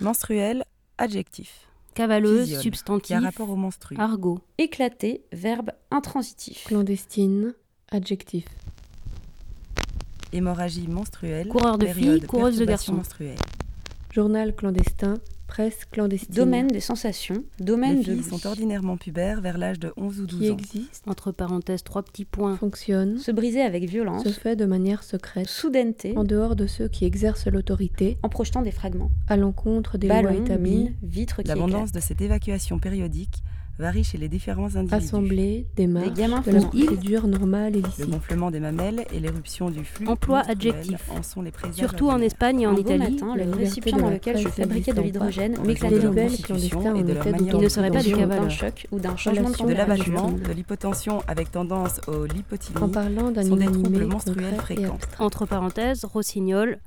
Menstruel, adjectif. Cavaleuse, substantif. Qui a rapport au menstru. Argot. Éclaté, verbe intransitif. Clandestine, adjectif. Hémorragie menstruelle. Coureur de filles, coureuse de garçons. Journal clandestin, presse clandestine. Domaine des sensations, domaine Les de filles sont ordinairement pubères vers l'âge de 11 ou 12 Qui ans. existe, Entre parenthèses, trois petits points. fonctionne, Se briser avec violence, se fait de manière secrète, soudaineté, en dehors de ceux qui exercent l'autorité, en projetant des fragments. à l'encontre des lois Ballons, établies, mines, vitres qui L'abondance de cette évacuation périodique varie chez les différents individus. assemblée, démarche, gamins de la font- procédure normale et Le gonflement des mamelles et l'éruption du flux Emploi adjectif. en sont les Surtout en. Espagne et en Un Italie. matin, le récipient dans lequel je fabriquais de l'hydrogène m'éclatait de et en de leur Il ne serait pas du contention. d'un choc ou d'un changement de l'abattement, de l'hypotension avec tendance au En lipotylie, parlant sont des d'animaux troubles menstruels fréquents. Entre parenthèses, rossignol,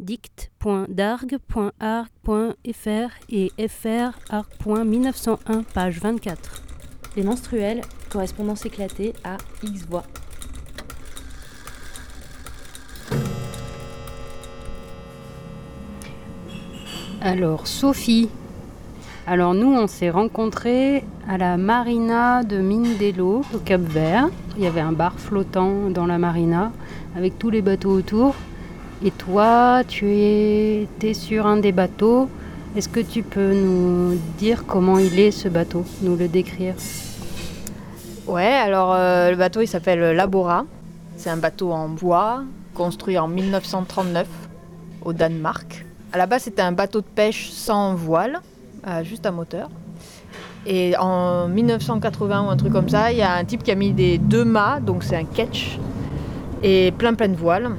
dict.darg.arc.fr et frarc.1901, page 24. Les menstruels, correspondance éclatée à X voix. Alors, Sophie. Alors, nous, on s'est rencontrés à la marina de Mindelo, au Cap Vert. Il y avait un bar flottant dans la marina avec tous les bateaux autour. Et toi, tu étais sur un des bateaux. Est-ce que tu peux nous dire comment il est ce bateau, nous le décrire? Ouais, alors euh, le bateau il s'appelle Labora. C'est un bateau en bois construit en 1939 au Danemark. À la base, c'était un bateau de pêche sans voile, euh, juste à moteur. Et en 1980 ou un truc comme ça, il y a un type qui a mis des deux mâts, donc c'est un ketch, et plein plein de voiles.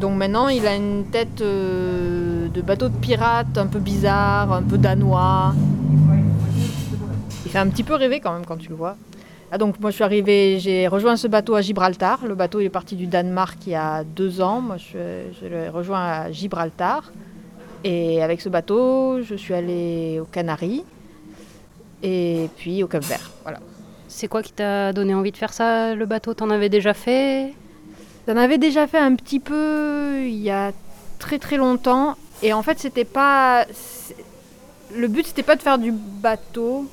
Donc maintenant, il a une tête euh, de bateau de pirate, un peu bizarre, un peu danois. Il fait un petit peu rêver quand même quand tu le vois. Ah, donc moi je suis arrivée, j'ai rejoint ce bateau à Gibraltar. Le bateau est parti du Danemark il y a deux ans. Moi je, je l'ai rejoint à Gibraltar. Et avec ce bateau, je suis allée aux Canaries et puis au Cap Vert. Voilà. C'est quoi qui t'a donné envie de faire ça? Le bateau, t'en avais déjà fait? J'en avais déjà fait un petit peu il y a très très longtemps. Et en fait, c'était pas. Le but, c'était pas de faire du bateau.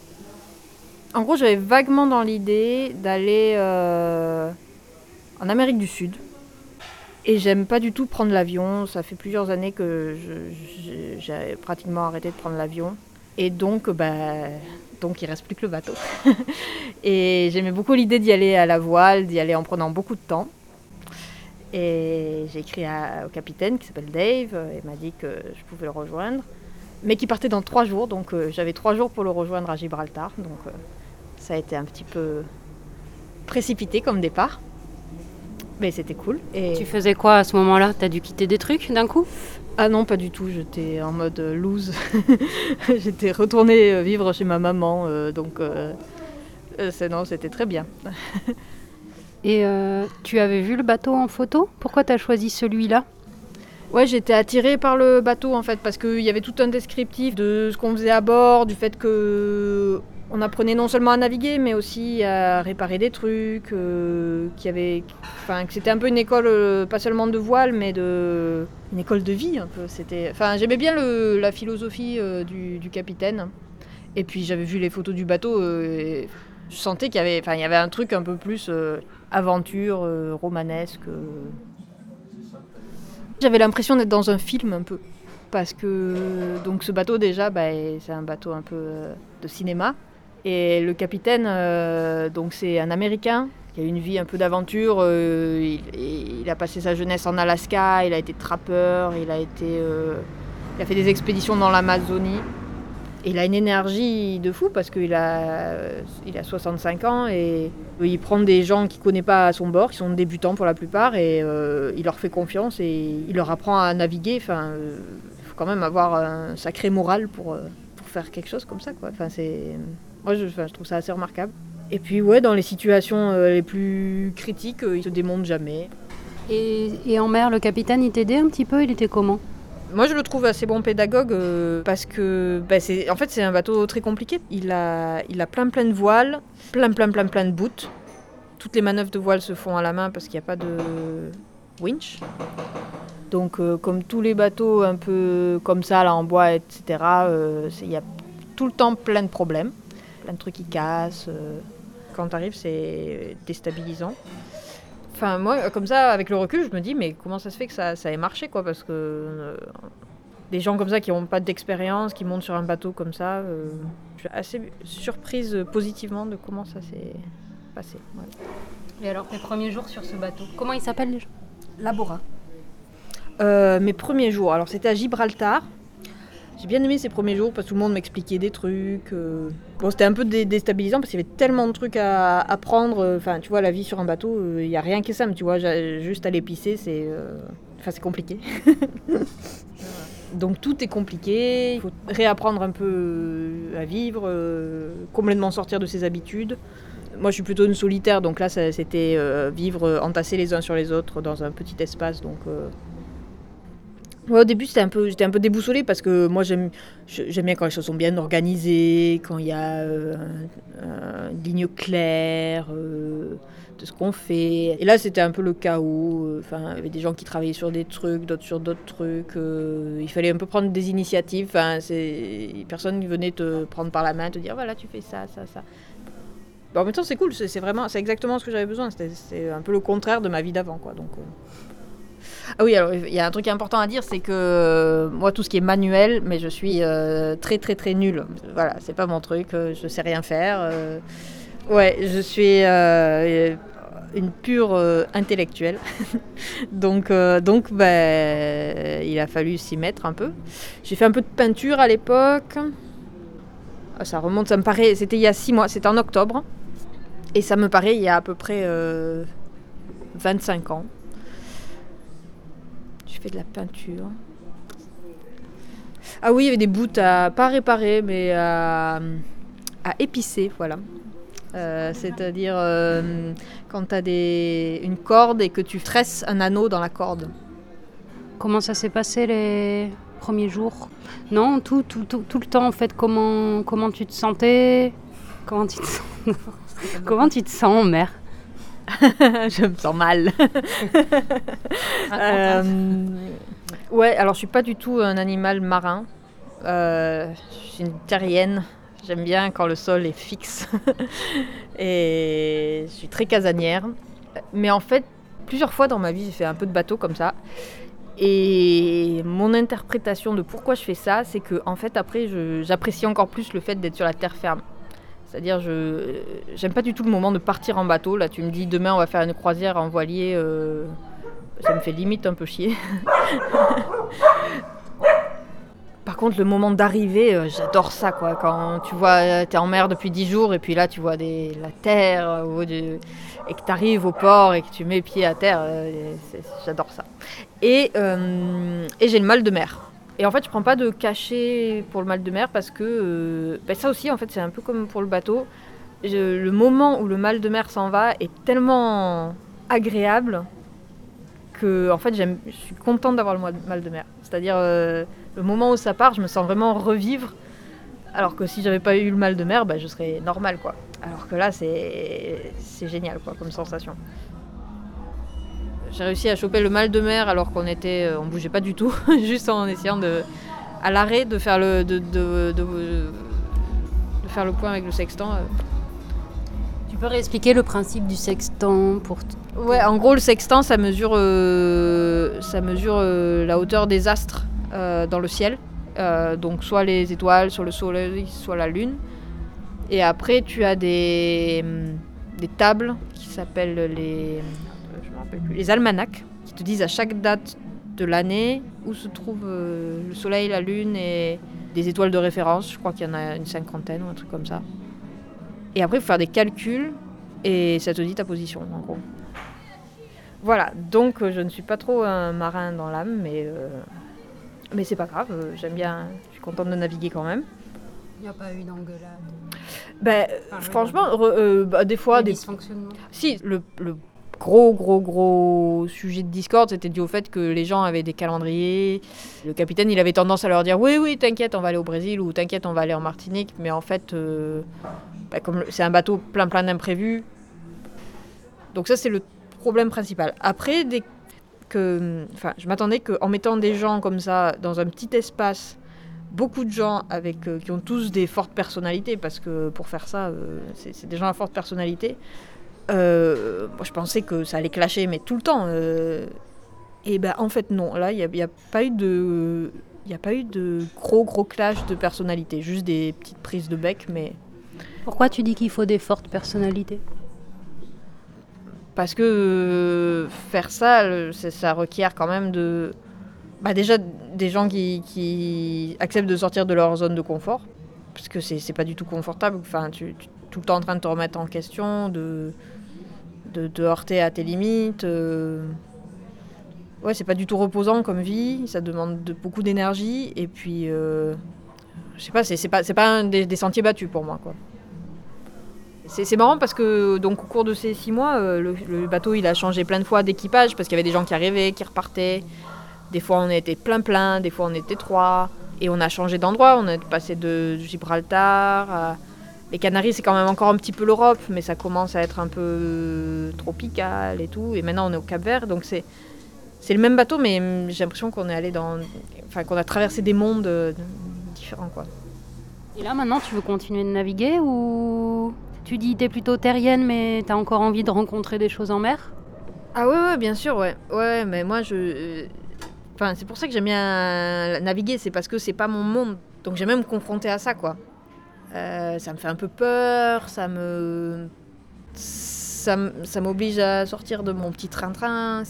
En gros, j'avais vaguement dans l'idée d'aller euh, en Amérique du Sud. Et j'aime pas du tout prendre l'avion. Ça fait plusieurs années que j'ai pratiquement arrêté de prendre l'avion. Et donc, bah, donc il reste plus que le bateau. et j'aimais beaucoup l'idée d'y aller à la voile, d'y aller en prenant beaucoup de temps. Et j'ai écrit à- au capitaine qui s'appelle Dave, euh, il m'a dit que je pouvais le rejoindre, mais qui partait dans trois jours, donc euh, j'avais trois jours pour le rejoindre à Gibraltar, donc euh, ça a été un petit peu précipité comme départ, mais c'était cool. Et... Tu faisais quoi à ce moment-là? T'as dû quitter des trucs d'un coup? Ah non, pas du tout, j'étais en mode euh, loose, j'étais retournée euh, vivre chez ma maman, euh, donc euh, euh, non, c'était très bien. Et euh, tu avais vu le bateau en photo? Pourquoi t'as choisi celui-là? Ouais, j'étais attirée par le bateau en fait, parce qu'il y avait tout un descriptif de ce qu'on faisait à bord, du fait que on apprenait non seulement à naviguer, mais aussi à réparer des trucs, euh, avait, enfin, que c'était un peu une école, euh, pas seulement de voile, mais de une école de vie un peu. C'était, enfin, j'aimais bien la philosophie euh, du, capitaine. Et puis j'avais vu les photos du bateau, euh, et je sentais qu'il y avait, enfin, il y avait un truc un peu plus euh, aventure, euh, romanesque. euh, j'avais l'impression d'être dans un film un peu. Parce que donc ce bateau déjà, bah, c'est un bateau un peu euh, de cinéma. Et le capitaine, donc c'est un Américain qui a une vie un peu d'aventure. il, a passé sa jeunesse en Alaska, il a été trappeur, il a, été, il a fait des expéditions dans l'Amazonie. Il a une énergie de fou parce qu'il a, il a 65 ans et il prend des gens qu'il ne connaît pas à son bord, qui sont débutants pour la plupart, et euh, il leur fait confiance et il leur apprend à naviguer. Enfin, euh, il faut quand même avoir un sacré moral pour, euh, pour faire quelque chose comme ça. Quoi. Enfin. Moi, je, trouve ça assez remarquable. Et puis, ouais, dans les situations les plus critiques, il se démonte jamais. et, et en mer, le capitaine, il t'aidait un petit peu? Il était comment? Moi, je le trouve assez bon pédagogue euh, parce que, bah, en fait, c'est un bateau très compliqué. Il a, il a plein, plein de voiles, plein, plein, plein, plein de bouts. Toutes les manœuvres de voile se font à la main parce qu'il n'y a pas de, winch. Donc, euh, comme tous les bateaux un peu comme ça, là en bois, etc., euh, il y a tout le temps plein de problèmes, plein de trucs qui cassent. Quand tu arrives, c'est déstabilisant. Enfin, moi, comme ça, avec le recul, je me dis, mais comment ça se fait que ça, ça ait marché, quoi Parce que euh, des gens comme ça qui n'ont pas d'expérience, qui montent sur un bateau comme ça, euh, je suis assez surprise positivement de comment ça s'est passé. ouais. Et alors, tes premiers jours sur ce bateau Comment il s'appelle déjà Labora. Euh, mes premiers jours, alors c'était à Gibraltar. J'ai bien aimé ces premiers jours parce que tout le monde m'expliquait des trucs. euh. Bon, c'était un peu dé- déstabilisant parce qu'il y avait tellement de trucs à apprendre. Enfin, tu vois, la vie sur un bateau, euh, il n'y a rien qui est simple. Tu vois, juste aller pisser, c'est. euh, Enfin, c'est compliqué. Donc tout est compliqué. Il faut réapprendre un peu euh, à vivre, euh, complètement sortir de ses habitudes. Moi, je suis plutôt une solitaire, donc là, c'était euh, vivre euh, entassés les uns sur les autres dans un petit espace. Donc, euh, ouais, au début, c'était un peu, j'étais un peu déboussolée parce que moi, j'aime, bien quand les choses sont bien organisées, quand il y a euh, un- une ligne claire euh, de ce qu'on fait. Et là, c'était un peu le chaos. euh, Enfin, il y avait des gens qui travaillaient sur des trucs, d'autres sur d'autres trucs. euh, il fallait un peu prendre des initiatives. Personne qui venait te prendre par la main, te dire voilà, tu fais ça, ça, ça. Bon, en même temps, c'est cool, c'est exactement ce que j'avais besoin. C'est un peu le contraire de ma vie d'avant, quoi. Donc. Ah oui, alors il y a un truc important à dire, c'est que euh, moi, tout ce qui est manuel, mais je suis euh, très, très, très nulle. Voilà, c'est pas mon truc. euh, je sais rien faire. ouais, je suis une pure intellectuelle. donc, donc, ben, il a fallu s'y mettre un peu. J'ai fait un peu de peinture à l'époque. Ah, Ça remonte, ça me paraît, c'était il y a six mois, c'était en octobre. Et ça me paraît il y a à peu près euh, 25 ans. Fait de la peinture. Ah oui, il y avait des bouts à pas réparer, mais à, à épicer, voilà. Euh, C'est-à-dire euh, quand tu as des, une corde et que tu tresses un anneau dans la corde. Comment ça s'est passé les premiers jours? Non, tout, tout, tout, tout le temps en fait. Comment, comment tu te sentais? Comment tu te sens? Comment tu te sens, mère? je me sens mal. Euh, ouais, alors je suis pas du tout un animal marin. Euh, je suis une terrienne. J'aime bien quand le sol est fixe. Et je suis très casanière. Mais en fait, plusieurs fois dans ma vie, j'ai fait un peu de bateau comme ça. Et mon interprétation de pourquoi je fais ça, c'est que en fait après, j'apprécie encore plus le fait d'être sur la terre ferme. C'est-à-dire, je j'aime pas du tout le moment de partir en bateau. Là, tu me dis demain on va faire une croisière en voilier, euh, ça me fait limite un peu chier. Par contre, le moment d'arrivée, euh, j'adore ça, quoi. Quand tu vois, tu es en mer depuis 10 jours et puis là, tu vois la terre euh, et que tu arrives au port et que tu mets pied à terre, euh, j'adore ça. Et, euh, et j'ai le mal de mer. Et en fait, je prends pas de cachet pour le mal de mer parce que euh, ben ça aussi, en fait, c'est un peu comme pour le bateau. Le moment où le mal de mer s'en va est tellement agréable que, en fait, je suis contente d'avoir le mal- de mer. C'est-à-dire, euh, le moment où ça part, je me sens vraiment revivre. Alors que si j'avais pas eu le mal de mer, bah, je serais normale, quoi. Alors que là, c'est, c'est génial, quoi, comme sensation. J'ai réussi à choper le mal de mer alors qu'on était, euh, on bougeait pas du tout, juste en essayant de, à l'arrêt, de faire le, de, de- de- de faire le point avec le sextant. euh. Tu peux réexpliquer le principe du sextant pour Ouais, en gros, le sextant, ça mesure, euh, ça mesure euh, la hauteur des astres euh, dans le ciel. Donc, soit les étoiles, soit le soleil, soit la lune. Et après, tu as des, des tables qui s'appellent les, me rappelle plus, les almanachs, qui te disent à chaque date de l'année où se trouve euh, le soleil, la lune et des étoiles de référence. Je crois qu'il y en a une cinquantaine ou un truc comme ça. Et après, il faut faire des calculs et ça te dit ta position, en gros. Voilà, donc euh, je ne suis pas trop un marin dans l'âme, mais, euh, mais c'est pas grave, euh, j'aime bien, je suis contente de naviguer quand même. Il n'y a pas eu d'engueulade. Ben, Enfin, franchement, re- bah, des fois, Des des... dysfonctionnements. si, le, le gros, gros, gros sujet de discorde, c'était dû au fait que les gens avaient des calendriers. Le capitaine, il avait tendance à leur dire Oui, oui, t'inquiète, on va aller au Brésil ou t'inquiète, on va aller en Martinique. Mais en fait, euh, bah, comme c'est un bateau plein, plein d'imprévus. Donc, ça, c'est le problème principal. Après, des- que, enfin, je m'attendais qu'en mettant des gens comme ça dans un petit espace, beaucoup de gens avec euh, qui ont tous des fortes personnalités, parce que pour faire ça, euh, c'est des gens à forte personnalité. Euh, moi, je pensais que ça allait clasher, mais tout le temps. euh, et ben en fait non. Là, il n'y a, il y a pas eu de, il y a pas eu de gros gros clash de personnalité, juste des petites prises de bec, mais Pourquoi tu dis qu'il faut des fortes personnalités? Parce que euh, faire ça, le- ça requiert quand même de. Bah déjà, des gens qui, qui acceptent de sortir de leur zone de confort. Parce que c'est c'est pas du tout confortable. Enfin, tu, tu- tout le temps en train de te remettre en question, de, de te heurter à tes limites. euh. Ouais, c'est pas du tout reposant comme vie. Ça demande de, beaucoup d'énergie. Et puis, euh, je sais pas, c'est pas, pas un des, des sentiers battus pour moi. C'est marrant parce que donc au cours de ces six mois, euh, le, le bateau il a changé plein de fois d'équipage parce qu'il y avait des gens qui arrivaient, qui repartaient. Des fois on était plein plein, des fois on était trois. Et on a changé d'endroit, on est passé de Gibraltar à... Les Canaries c'est quand même encore un petit peu l'Europe, mais ça commence à être un peu tropical et tout. Et maintenant on est au Cap Vert, donc c'est... C'est le même bateau, mais j'ai l'impression qu'on est allé dans... Enfin qu'on a traversé des mondes euh, différents quoi. Et là maintenant tu veux continuer de naviguer ou tu dis t'es plutôt terrienne mais t'as encore envie de rencontrer des choses en mer? Ah ouais, ouais, bien sûr, ouais. Ouais, mais moi, je... Enfin, c'est pour ça que j'aime bien naviguer, c'est parce que c'est pas mon monde. Donc j'aime même me confronter à ça, quoi. Euh, ça me fait un peu peur, ça me... Ça, m'oblige à sortir de mon petit train-train,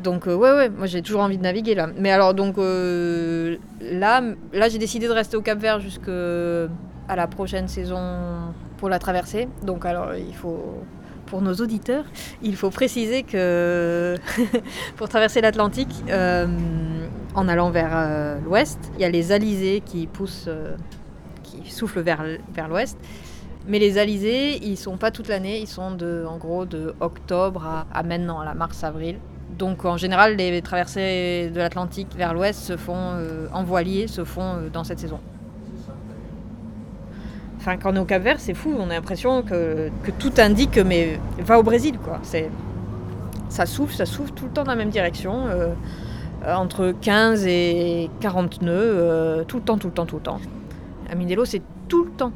Donc euh, ouais, ouais, moi j'ai toujours envie de naviguer, là. Mais alors, donc, euh, là, là j'ai décidé de rester au Cap-Vert jusqu'à la prochaine saison pour la traversée. Donc alors, il faut pour nos auditeurs, il faut préciser que pour traverser l'Atlantique, en allant vers l'ouest, il y a les alizés qui poussent, soufflent vers, vers l'ouest. Mais les alizés, ils sont pas toute l'année, ils sont de, en gros de octobre à, maintenant, à la mars-avril. Donc en général, les traversées de l'Atlantique vers l'ouest se font euh, en voilier, se font euh, dans cette saison. Enfin, quand on est au Cap Vert, c'est fou. On a l'impression que, que tout indique, mais va au Brésil, quoi. C'est, ça souffle, ça souffle tout le temps dans la même direction, euh, entre 15 et 40 nœuds, tout le temps, tout le temps, tout le temps. À Mindelo, c'est tout le temps.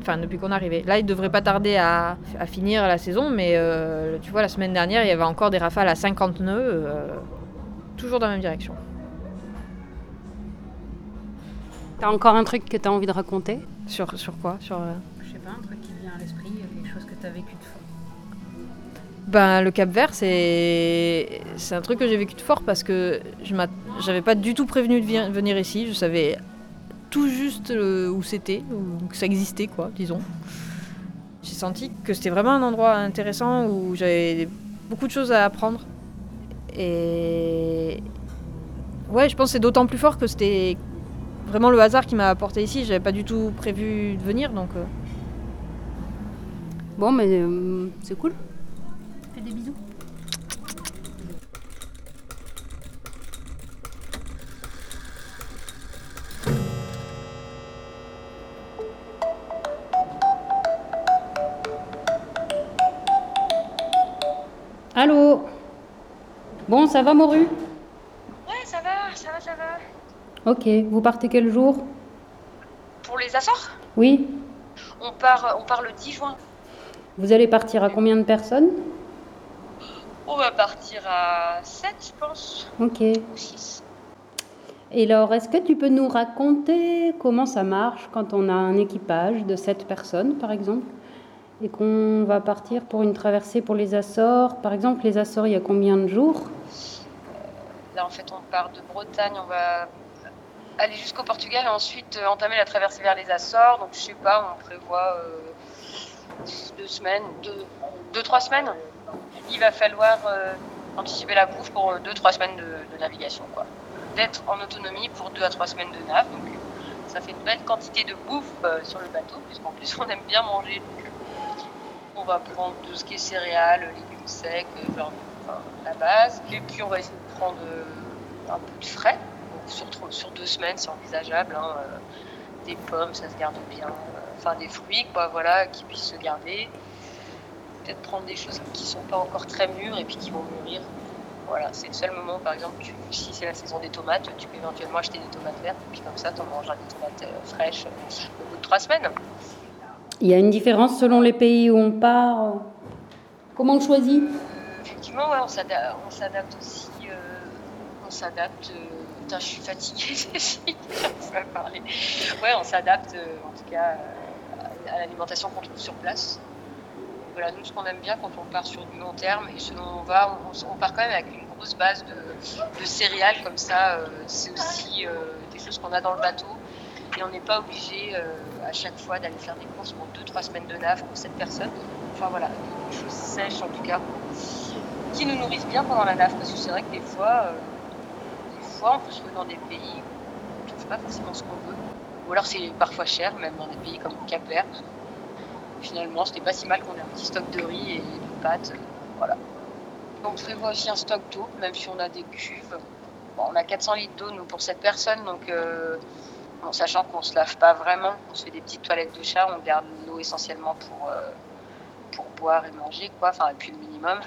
Enfin, depuis qu'on est arrivé. Là, il devrait pas tarder à, à finir la saison, mais euh, tu vois, la semaine dernière, il y avait encore des rafales à 50 nœuds, euh, toujours dans la même direction. T'as encore un truc que t'as envie de raconter? Sur, sur quoi? Sur. euh, Je sais pas, un truc qui vient à l'esprit, quelque chose que t'as vécu de fort. Ben, le Cap Vert, c'est c'est un truc que j'ai vécu de fort parce que je j'avais pas du tout prévenu de venir ici. Je savais tout juste euh, où c'était, ou que ça existait, quoi, disons. J'ai senti que c'était vraiment un endroit intéressant où j'avais beaucoup de choses à apprendre. Et ouais, je pense que c'est d'autant plus fort que c'était vraiment le hasard qui m'a apporté ici. J'avais pas du tout prévu de venir, donc. euh, Bon, mais euh, c'est cool. Fais des bisous. Ça va, Moru? Ouais, ça va, ça va, ça va. Ok, vous partez quel jour? Pour les Açores, Oui on part, on part le 10 juin. Vous allez partir à combien de personnes? On va partir à 7, je pense, Ok. ou 6. Et alors, est-ce que tu peux nous raconter comment ça marche quand on a un équipage de 7 personnes, par exemple, et qu'on va partir pour une traversée pour les Açores Par exemple, les Açores, il y a combien de jours? Là, en fait, on part de Bretagne, on va aller jusqu'au Portugal et ensuite euh, entamer la traversée vers les Açores. Donc, je sais pas, on prévoit euh, deux semaines, deux, deux, trois semaines. Il va falloir euh, anticiper la bouffe pour euh, deux, trois semaines de, navigation, quoi. D'être en autonomie pour deux à trois semaines de nav. Donc, ça fait une belle quantité de bouffe euh, sur le bateau, puisqu'en plus, on aime bien manger. Euh, on va prendre tout ce qui est céréales, légumes secs, euh, genre la base. Et puis on va essayer de prendre euh, un peu de frais. Sur, deux semaines, c'est envisageable. hein, euh, des pommes, ça se garde bien. Enfin, des fruits, quoi, voilà, qui puissent se garder. Peut-être prendre des choses qui sont pas encore très mûres et puis qui vont mûrir Voilà, c'est le seul moment, par exemple, si c'est la saison des tomates, tu peux éventuellement acheter des tomates vertes, et puis comme ça, tu en mangeras des tomates fraîches au bout de trois semaines. Il y a une différence selon les pays où on part. Comment on choisit? Euh, effectivement, ouais, on s'ada- on s'adapte aussi. euh, on s'adapte. euh, putain, je suis fatiguée, Cécile, parler. Ouais, on s'adapte, euh, en tout cas, euh, à l'alimentation qu'on trouve sur place. Voilà, nous, ce qu'on aime bien quand on part sur du long terme et selon où on va, on, on part quand même avec une grosse base de, de céréales comme ça. euh, c'est aussi euh, des choses qu'on a dans le bateau. Et on n'est pas obligé euh, à chaque fois d'aller faire des courses pour 2-3 semaines de nave pour cette personne. Enfin voilà, des choses sèches en tout cas, qui nous nourrissent bien pendant la nave. Parce que c'est vrai que des fois, euh, des fois, on peut se retrouver dans des pays où on ne trouve pas forcément ce qu'on veut. Ou alors c'est parfois cher, même dans des pays comme le Cap Vert. Finalement, c'était pas si mal qu'on ait un petit stock de riz et de pâtes. voilà. On prévoit aussi un stock d'eau, même si on a des cuves. Bon, on a 400 litres d'eau, nous, pour cette personne. Donc, euh, bon, sachant qu'on se lave pas vraiment, on se fait des petites toilettes de chat, on garde l'eau essentiellement pour, euh, boire et manger, quoi. Enfin, et puis le minimum.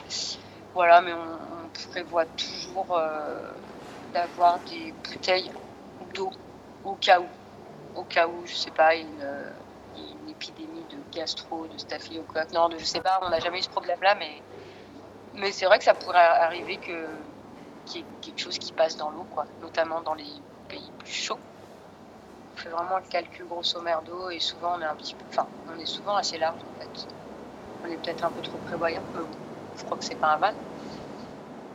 Voilà, mais on, prévoit toujours euh, d'avoir des bouteilles d'eau au cas où. Au cas où, je sais pas, une, euh, une épidémie de gastro, de staphylocoque. Non, de, je sais pas, on n'a jamais eu ce problème-là, mais, mais c'est vrai que ça pourrait arriver que qu'il y ait quelque chose qui passe dans l'eau, quoi, notamment dans les pays plus chauds. On fait vraiment le calcul grosso merdo et souvent on est un petit peu, enfin, on est souvent assez large en fait. On est peut-être un peu trop prévoyant, mais je crois que c'est pas un mal.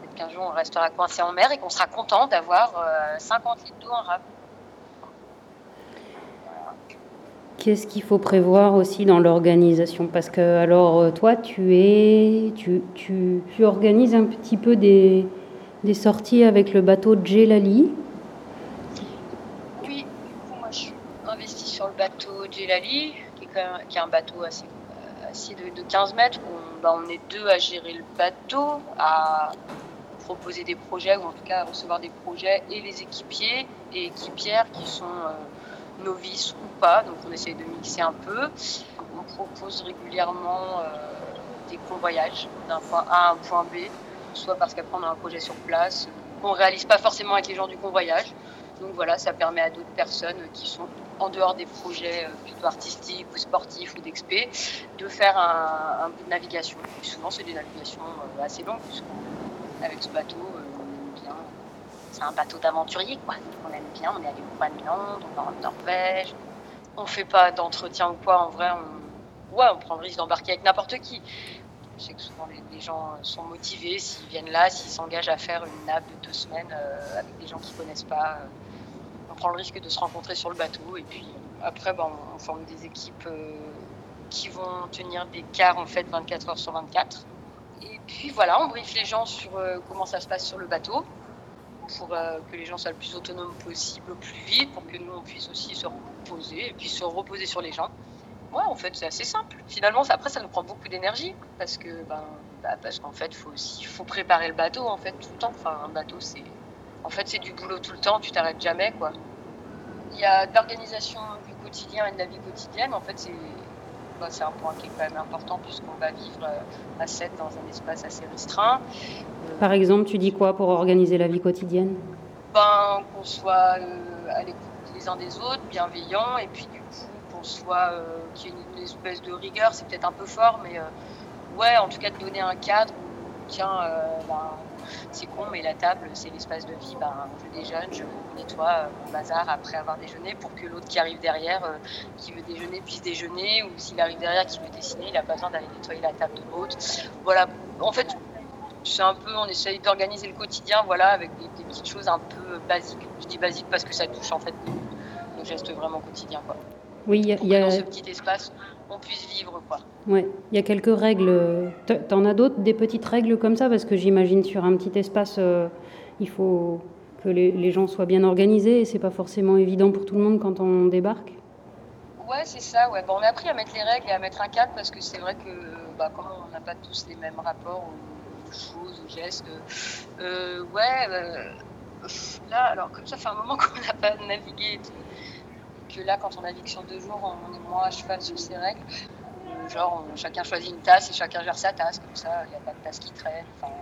Peut-être qu'un jour on restera coincé en mer et qu'on sera content d'avoir euh, 50 litres d'eau en rab. Qu'est-ce qu'il faut prévoir aussi dans l'organisation? Parce que, alors, euh, toi, tu es. Tu, tu, tu organises un petit peu des, des sorties avec le bateau Djelali. Oui, du coup, moi je suis investie sur le bateau Qui est, un bateau assez, de, de 15 mètres. On, bah, on est deux à gérer le bateau, à proposer des projets, ou en tout cas à recevoir des projets, et les équipiers et équipières qui sont euh, novices ou pas. Donc on essaie de mixer un peu. On propose régulièrement euh, des convoyages d'un point A à un point B, soit parce qu'après on a un projet sur place, qu'on ne réalise pas forcément avec les gens du convoyage. Donc voilà, ça permet à d'autres personnes qui sont en dehors des projets euh, plutôt artistiques ou sportifs ou d'expé de faire un, un bout de navigation. Et souvent, c'est des navigations euh, assez longues, puisqu'avec ce bateau, euh, on aime bien. C'est un bateau d'aventurier, quoi. On aime bien, on est allé au Groenland, on va en Norvège. On fait pas d'entretien ou quoi, en vrai, on, ouais, on prend le risque d'embarquer avec n'importe qui. Je sais que souvent les, gens sont motivés s'ils viennent là, s'ils s'engagent à faire une nave de deux semaines avec des gens qu'ils connaissent pas. Prend le risque de se rencontrer sur le bateau et puis euh, après ben, on, forme des équipes euh, qui vont tenir des quarts en fait 24 heures sur 24. Et puis voilà, on briefe les gens sur euh, comment ça se passe sur le bateau pour que les gens soient le plus autonomes possible plus vite, pour que nous on puisse aussi se reposer et puis se reposer sur les gens. Ouais, en fait, c'est assez simple. Finalement, ça- après, ça nous prend beaucoup d'énergie parce que, ben, bah, parce qu'en fait, faut aussi, faut préparer le bateau en fait tout le temps. Enfin, un bateau, c'est, en fait, c'est du boulot tout le temps. Tu t'arrêtes jamais, quoi. Il y a de l'organisation du quotidien et de la vie quotidienne. En fait, c'est, bah, un point qui est quand même important puisqu'on va vivre euh, à 7 dans un espace assez restreint. Euh, Par exemple, tu dis quoi pour organiser la vie quotidienne? Ben, qu'on soit euh, à l'écoute les uns des autres, bienveillants, et puis du coup qu'on soit euh, qu'il y ait une, espèce de rigueur, c'est peut-être un peu fort, mais euh, ouais, en tout cas de donner un cadre où, tiens, ben, c'est con, mais la table, c'est l'espace de vie, ben, je déjeune, je nettoie euh, mon bazar après avoir déjeuné pour que l'autre qui arrive derrière, euh, qui veut déjeuner, puisse déjeuner, ou s'il arrive derrière qui veut dessiner, il n'a pas besoin d'aller nettoyer la table de l'autre. Voilà, en fait, c'est un peu, on essaye d'organiser le quotidien, voilà, avec des, des petites choses un peu basiques. Je dis basiques parce que ça touche en fait nos, gestes vraiment quotidiens, quoi. Oui, il y a- dans ce petit espace, on puisse vivre, quoi. ouais, il y a quelques règles. T'en as d'autres, des petites règles comme ça? Parce que j'imagine sur un petit espace, euh, il faut que les, les gens soient bien organisés et c'est pas forcément évident pour tout le monde quand on débarque? Ouais, c'est ça, ouais. Bon, on a appris à mettre les règles et à mettre un cadre parce que c'est vrai que, bah, comme on n'a pas tous les mêmes rapports aux, aux choses, aux gestes, euh, ouais, euh, là, alors, comme ça fait un moment qu'on n'a pas navigué et tout, que là, quand on navigue sur deux jours, on est moins à cheval sur ces règles. Euh, genre, on- chacun choisit une tasse et chacun gère sa tasse, comme ça, il n'y a pas de tasse qui traîne. Enfin,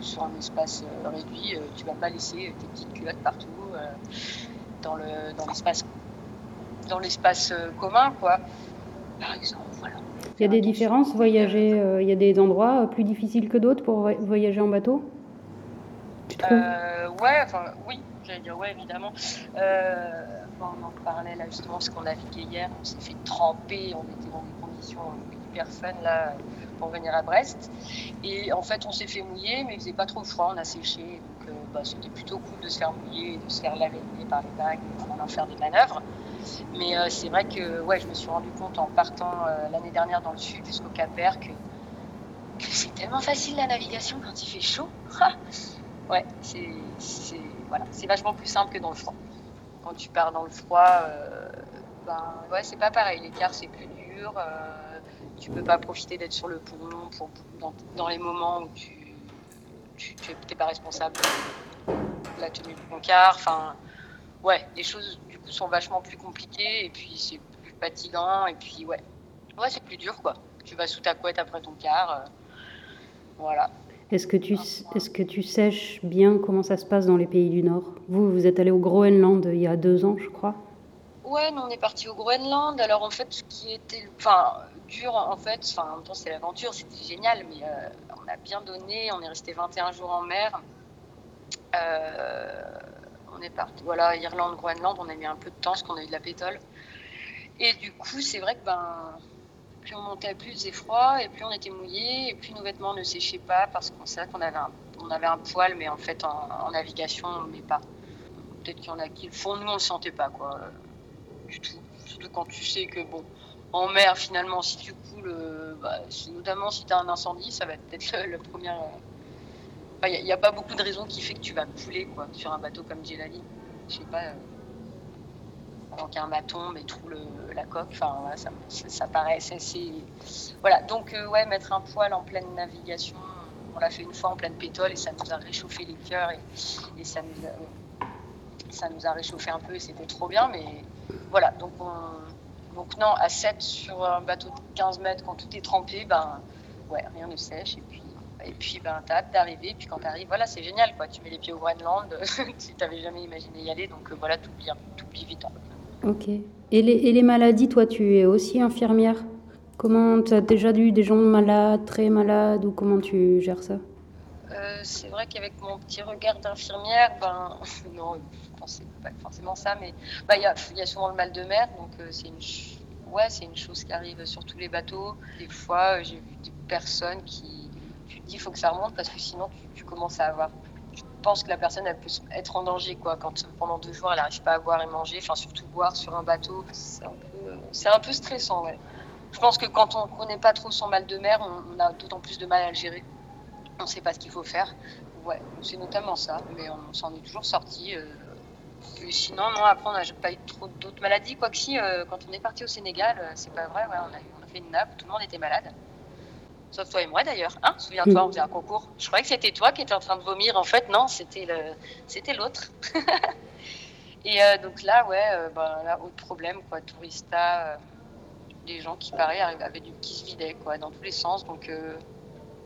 sur un espace euh, réduit, euh, tu vas pas laisser tes petites culottes partout dans le dans l'espace dans l'espace commun, quoi. Par exemple, voilà. Il y a des différences voyager, euh, il y a des endroits plus difficiles que d'autres pour voy- voyager en bateau? Tu Euh, ouais, enfin, oui, j'allais dire ouais, évidemment. Euh, on en parlait là justement, parce qu'on naviguait hier, on s'est fait tremper, on était dans des conditions hyper fun là pour venir à Brest. Et en fait, on s'est fait mouiller, mais il faisait pas trop froid, on a séché. Donc, euh, bah, c'était plutôt cool de se faire mouiller, de se faire laver par les vagues, en en faire des manœuvres. Mais euh, c'est vrai que ouais, je me suis rendu compte en partant euh, l'année dernière dans le sud jusqu'au Cap Vert que, c'est tellement facile la navigation quand il fait chaud. Ouais, c'est voilà, c'est vachement plus simple que dans le froid. Quand tu pars dans le froid, euh, ben ouais, c'est pas pareil. L'écart c'est plus dur. euh, tu peux pas profiter d'être sur le pont pour, dans, les moments où tu n'es pas responsable de la tenue du concard. Enfin, ouais, les choses du coup sont vachement plus compliquées et puis c'est plus fatigant et puis ouais, ouais c'est plus dur quoi. Tu vas sous ta couette après ton quart. euh, voilà. Est-ce que, tu, est-ce que tu bien comment ça se passe dans les pays du Nord? Vous, vous êtes allé au Groenland il y a deux ans, je crois. Ouais, nous on est parti au Groenland. Alors en fait, ce qui était, enfin, dur en fait, enfin en même temps c'est l'aventure, c'était génial, mais euh, on a bien donné. On est resté 21 jours en mer. Euh, on est parti, voilà, Irlande, Groenland. On a mis un peu de temps parce qu'on a eu de la pétole. Et du coup, c'est vrai que ben, plus on montait, plus il froid, et plus on était mouillé, et plus nos vêtements ne séchaient pas parce qu'on savait qu'on avait un, avait un poil, mais en fait en, navigation on ne met pas. Peut-être qu'il y en a qui le font, nous on le sentait pas quoi du tout. Surtout quand tu sais que, bon, en mer, finalement, si tu coules, euh, bah, notamment si tu as un incendie, ça va être peut-être le, premier. euh, Il n'y a, pas beaucoup de raisons qui fait que tu vas couler quoi, sur un bateau comme Jelali. Je sais pas. Euh, avant qu'un mât tombe et trouve le, la coque, enfin, ça, ça, paraît. c'est- Voilà, donc, euh, ouais, mettre un poil en pleine navigation, on l'a fait une fois en pleine pétole et ça nous a réchauffé les cœurs et, ça nous a ça nous a réchauffé un peu et c'était trop bien. Mais voilà, donc, on, donc non, à 7 sur un bateau de 15 mètres, quand tout est trempé, ben ouais, rien ne sèche. Et puis, et puis ben, t'as hâte d'arriver. Puis quand t'arrives, voilà, c'est génial. quoi. Tu mets les pieds au Groenland, tu t'avais jamais imaginé y aller. Donc euh, voilà, t'oublies, vite. fait. Ok. Et les, maladies, toi, tu es aussi infirmière? Comment tu as déjà eu des gens malades, très malades, ou comment tu gères ça? Euh, c'est vrai qu'avec mon petit regard d'infirmière, ben non, pensais pas forcément ça, mais bah, il y, a, souvent le mal de mer, donc euh, c'est une, une chose qui arrive sur tous les bateaux. Des fois, euh, j'ai vu des personnes qui, tu te dis, il faut que ça remonte parce que sinon tu commences à avoir. Tu penses que la personne peut être en danger quoi, quand pendant deux jours elle n'arrive pas à boire et manger, enfin surtout boire sur un bateau, c'est un peu, stressant. Je pense que quand on connaît pas trop son mal de mer, on, a d'autant plus de mal à le gérer on ne sait pas ce qu'il faut faire. C'est notamment ça, mais on s'en est toujours sorti. euh. Sinon, non, après, on n'a pas eu trop d'autres maladies. Quoique si, euh, quand on est parti au Sénégal, euh, c'est pas vrai, on a fait une nappe, tout le monde était malade. Sauf toi et moi d'ailleurs. Hein Souviens-toi, on faisait un concours. Je croyais que c'était toi qui étais en train de vomir. En fait, non, c'était l'autre. et euh, donc là, ouais, euh, ben, là, autre problème, quoi. Tourista, euh, gens qui, arrivaient- avaient du qui se vidaient, quoi, dans tous les sens. Donc,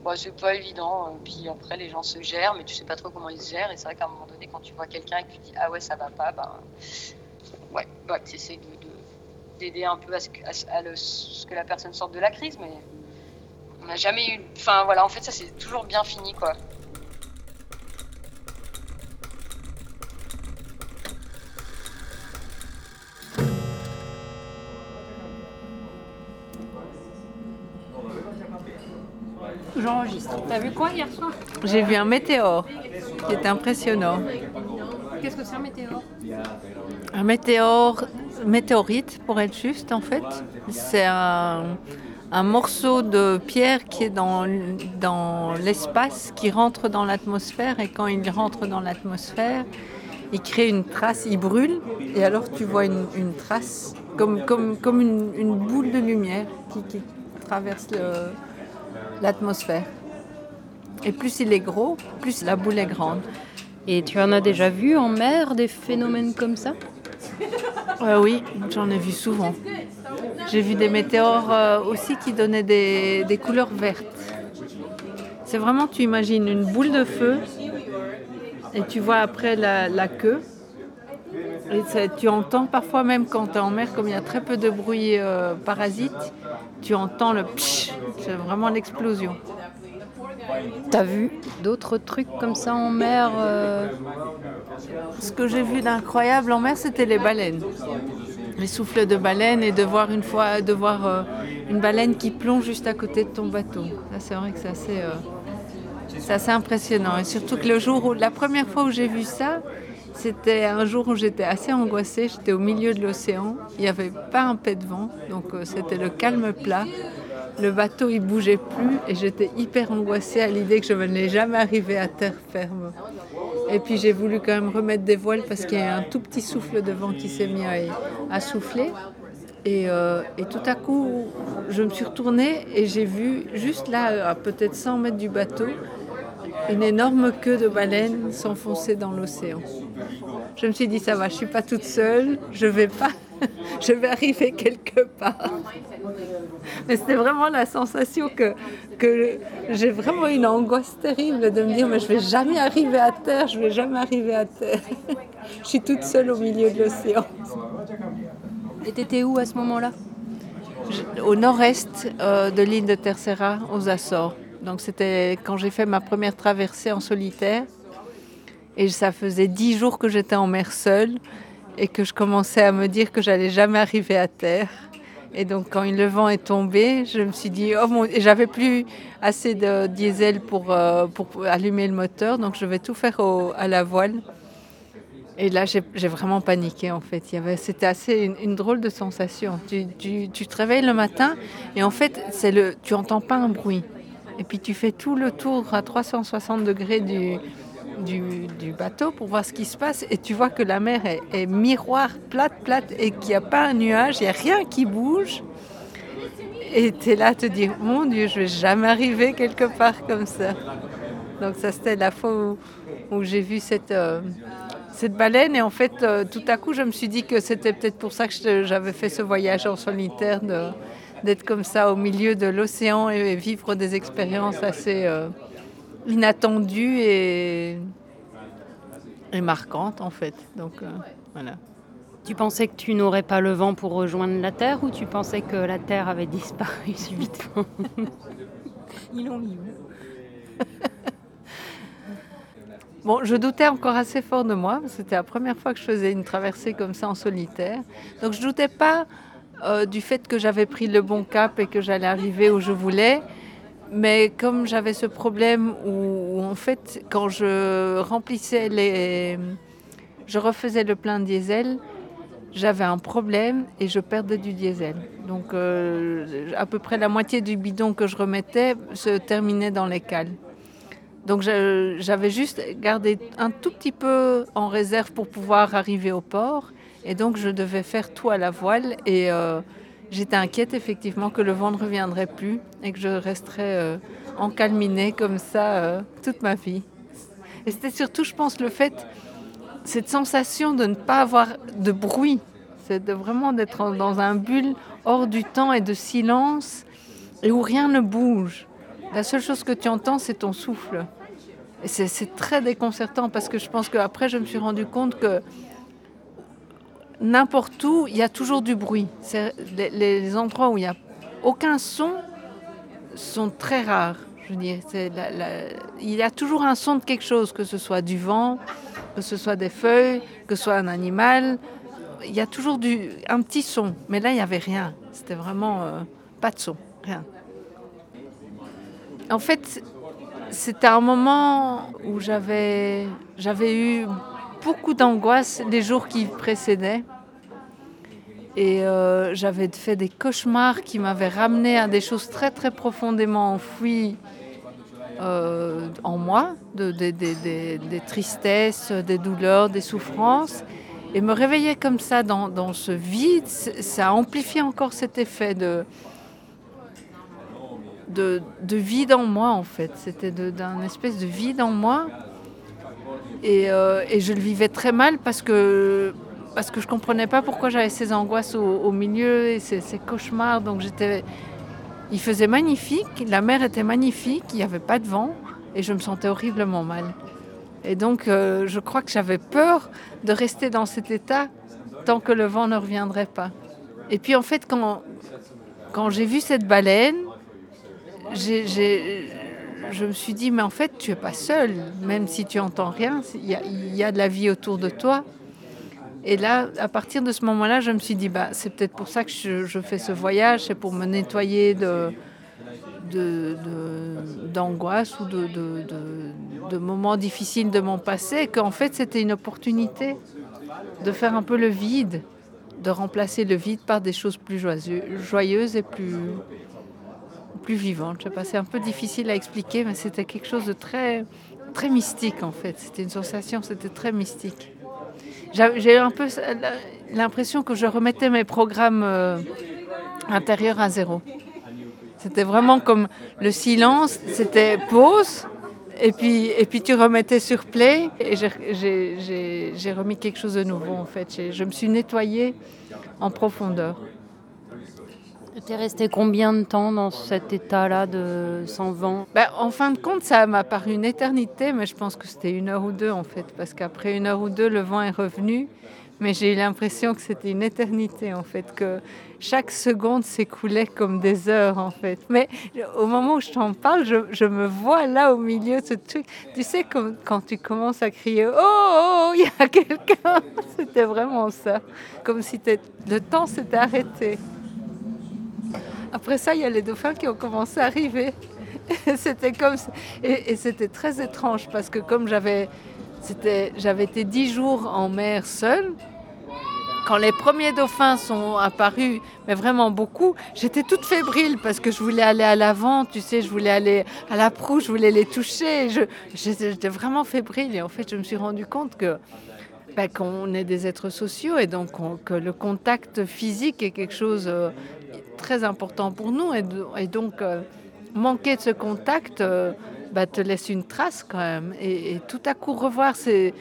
Bon, c'est pas évident. Puis après, les gens se gèrent, mais tu sais pas trop comment ils se gèrent. Et c'est vrai qu'à un moment donné, quand tu vois quelqu'un et que tu dis ah ouais, ça va pas, ben ouais, bah, tu essaies de, de- d'aider un peu à, ce que, à ce que la personne sorte de la crise, mais on n'a jamais eu. Enfin voilà, en fait, ça c'est toujours bien fini quoi. J'enregistre. T'as vu quoi hier soir? J'ai vu un météore qui est impressionnant. Qu'est-ce que c'est un météore? Un météore, météorite pour être juste en fait. C'est un, un morceau de pierre qui est dans, dans l'espace, qui rentre dans l'atmosphère et quand il rentre dans l'atmosphère, il crée une trace, il brûle et alors tu vois une, une trace comme, comme, comme une, une boule de lumière qui, qui traverse l'atmosphère. Et plus il est gros, plus la boule est grande. Et tu en as déjà vu en mer des phénomènes comme ça? Ouais, oui, j'en ai vu souvent. J'ai vu des météores euh, aussi qui donnaient des, des couleurs vertes. C'est vraiment, tu imagines une boule de feu et tu vois après la, la queue. Et tu entends parfois même quand tu es en mer, comme il y a très peu de bruit euh, parasite, tu entends le psh, c'est vraiment l'explosion. T'as vu d'autres trucs comme ça en mer euh, Ce que j'ai vu d'incroyable en mer, c'était les baleines. Les souffles de baleines et de voir une fois, de voir euh, une baleine qui plonge juste à côté de ton bateau. C'est vrai que c'est assez, euh, c'est assez impressionnant. Et surtout que le jour où, la première fois où j'ai vu ça, c'était un jour où j'étais assez angoissée. J'étais au milieu de l'océan. Il n'y avait pas un pet de vent, donc euh, c'était le calme plat. Le bateau il bougeait plus et j'étais hyper angoissée à l'idée que je ne n'allais jamais arriver à terre ferme. Et puis j'ai voulu quand même remettre des voiles parce qu'il y a un tout petit souffle de vent qui s'est mis à, souffler. Et, euh, et tout à coup, je me suis retournée et j'ai vu juste là, à peut-être 100 mètres du bateau, une énorme queue de baleine s'enfoncer dans l'océan. Je me suis dit, ça va, je suis pas toute seule, je vais pas, je vais arriver quelque part. Mais c'était vraiment la sensation que, que j'ai vraiment une angoisse terrible de me dire, mais je vais jamais arriver à terre, je vais jamais arriver à terre. Je suis toute seule au milieu de l'océan. Et t'étais où à ce moment-là? Au nord-est euh, de l'île de Terceira, aux Açores. Donc c'était quand j'ai fait ma première traversée en solitaire. Et ça faisait dix jours que j'étais en mer seule et que je commençais à me dire que j'allais jamais arriver à terre. Et donc quand le vent est tombé, je me suis dit, oh mon... j'avais plus assez de diesel pour, euh, pour allumer le moteur, donc je vais tout faire à la voile. Et là, j'ai vraiment paniqué en fait. C'était assez une, une drôle de sensation. Tu, tu- tu te réveilles le matin et en fait, c'est le, tu entends pas un bruit. Et puis tu fais tout le tour à 360 degrés du, du, bateau pour voir ce qui se passe et tu vois que la mer est, miroir, plate, plate et qu'il n'y a pas un nuage, il n'y a rien qui bouge. Et tu es là à te dire, mon Dieu, je vais jamais arriver quelque part comme ça. Donc ça, c'était la fois où, où j'ai vu cette, euh, cette baleine. Et en fait, euh, tout à coup, je me suis dit que c'était peut-être pour ça que j'avais fait ce voyage en solitaire, d'être comme ça au milieu de l'océan et, et vivre des expériences assez euh, inattendues et, et marquantes, en fait. Donc euh, voilà. Tu pensais que tu n'aurais pas le vent pour rejoindre la Terre ou tu pensais que la Terre avait disparu subitement Ils l'ont mis où Bon, je doutais encore assez fort de moi. C'était la première fois que je faisais une traversée comme ça en solitaire. Donc je doutais pas euh, du fait que j'avais pris le bon cap et que j'allais arriver où je voulais. Mais comme j'avais ce problème où, en fait, quand je remplissais les... Je refaisais le plein de diesel, j'avais un problème et je perdais du diesel. Donc euh, à peu près la moitié du bidon que je remettais se terminait dans les cales. Donc j'avais juste gardé un tout petit peu en réserve pour pouvoir arriver au port. Et donc je devais faire tout à la voile. Et euh, j'étais inquiète effectivement que le vent ne reviendrait plus et que je resterais euh, encalminée comme ça euh, toute ma vie. Et c'était surtout, je pense, le fait, cette sensation de ne pas avoir de bruit. C'est de vraiment d'être dans un bulle hors du temps et de silence et où rien ne bouge. La seule chose que tu entends, c'est ton souffle. Et c'est, très déconcertant parce que je pense qu'après, je me suis rendu compte que n'importe où, il y a toujours du bruit. Les, endroits où il n'y a aucun son sont très rares. Je veux dire, il y a toujours un son de quelque chose, que ce soit du vent, que ce soit des feuilles, que ce soit un animal. Il y a toujours un petit son. Mais là, il n'y avait rien. C'était vraiment euh, pas de son, rien. En fait, c'était un moment où j'avais eu beaucoup d'angoisse les jours qui précédaient. Et euh, j'avais fait des cauchemars qui m'avaient ramené à des choses très très profondément enfouies euh, en moi, de- des- tristesses, des douleurs, des souffrances. Et me réveiller comme ça dans, ce vide, ça a amplifié encore cet effet de, de, de vide en moi en fait. C'était d'un espèce de vide en moi. Et, euh, et je le vivais très mal parce que, parce que je comprenais pas pourquoi j'avais ces angoisses au, milieu et ces, cauchemars. Donc Il faisait magnifique, la mer était magnifique, il n'y avait pas de vent et je me sentais horriblement mal. Et donc euh, je crois que j'avais peur de rester dans cet état tant que le vent ne reviendrait pas. Et puis en fait quand, quand j'ai vu cette baleine, j'ai- je me suis dit mais en fait tu es pas seul, même si tu entends rien, il y, a- de la vie autour de toi. Et là, à partir de ce moment-là, je me suis dit, bah, c'est peut-être pour ça que je, fais ce voyage, c'est pour me nettoyer de, d'angoisse ou de, de- de- moments difficiles de mon passé, qu'en fait, c'était une opportunité de faire un peu le vide, de remplacer le vide par des choses plus joyeuses et plus, plus vivantes. Je sais pas, c'est un peu difficile à expliquer, mais c'était quelque chose de très, très mystique, en fait. C'était une sensation, c'était très mystique. J'a- J'ai un peu l'impression que je remettais mes programmes euh, intérieurs à zéro. C'était vraiment comme le silence, c'était pause, et puis, et puis tu remettais sur play, et j'ai- remis quelque chose de nouveau en fait. Je me suis nettoyée en profondeur. Tu es resté combien de temps dans cet état-là de sans vent Ben, en fin de compte, ça m'a paru une éternité, mais je pense que c'était une heure ou deux en fait, parce qu'après une heure ou deux, le vent est revenu. Mais j'ai eu l'impression que c'était une éternité en fait, que chaque seconde s'écoulait comme des heures en fait. Mais au moment où je t'en parle, je, me vois là au milieu de ce truc. Tu sais, quand tu commences à crier Oh, oh, il y a quelqu'un C'était vraiment ça. Comme si t'es- le temps s'était arrêté. Après ça, il y a les dauphins qui ont commencé à arriver. c'était comme. Et, c'était très étrange parce que comme j'avais, j'avais été dix jours en mer seule, quand les premiers dauphins sont apparus, mais vraiment beaucoup, j'étais toute fébrile parce que je voulais aller à l'avant, tu sais, je voulais aller à la proue, je voulais les toucher. J'étais vraiment fébrile et en fait, je me suis rendu compte que ben, qu'on est des êtres sociaux et donc on- que le contact physique est quelque chose euh, très important pour nous et, de- donc euh, manquer de ce contact euh, bah, te laisse une trace quand même et, tout à coup revoir ces,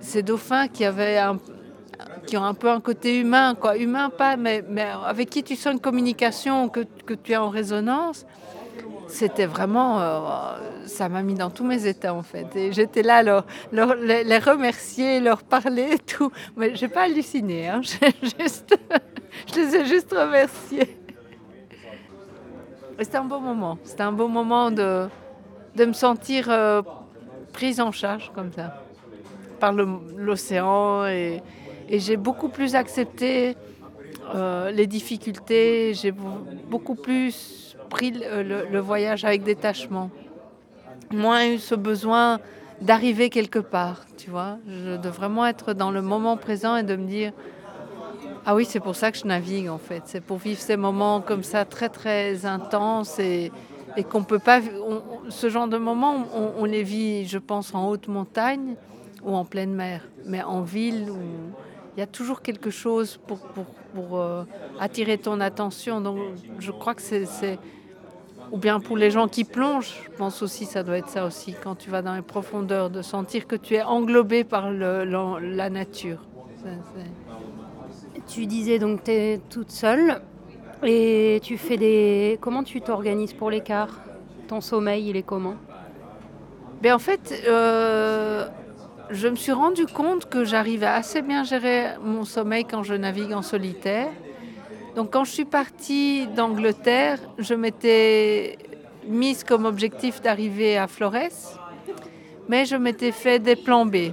ces dauphins qui avaient qui ont un peu un côté humain quoi. Humain pas mais, mais avec qui tu sens une communication que, que tu es en résonance c'était vraiment euh, ça m'a mis dans tous mes états en fait et j'étais là leur, les, remercier leur parler tout mais j'ai pas halluciné hein. Juste je les ai juste remerciés C'était un beau moment. C'était un beau moment de, de me sentir euh, prise en charge comme ça par l'océan et, et j'ai beaucoup plus accepté euh, les difficultés. J'ai beau- beaucoup plus pris le, le- voyage avec détachement. Moins eu ce besoin d'arriver quelque part, tu vois, de vraiment être dans le moment présent et de me dire ah oui, c'est pour ça que je navigue en fait. C'est pour vivre ces moments comme ça très très intenses et, et qu'on peut pas. ce genre de moments, on, on les vit, je pense, en haute montagne ou en pleine mer, mais en ville où il y a toujours quelque chose pour, pour, pour, euh, attirer ton attention. Donc je crois que c'est. Ou bien pour les gens qui plongent, je pense aussi ça doit être ça aussi, quand tu vas dans les profondeurs, de sentir que tu es englobé par le- la, la nature. Tu disais donc tu es toute seule et tu fais des... Comment tu t'organises pour l'écart? Ton sommeil, il est comment? Ben, en fait, euh, je me suis rendu compte que j'arrivais à assez bien gérer mon sommeil quand je navigue en solitaire. Donc quand je suis partie d'Angleterre, je m'étais mise comme objectif d'arriver à Flores, mais je m'étais fait des plans B.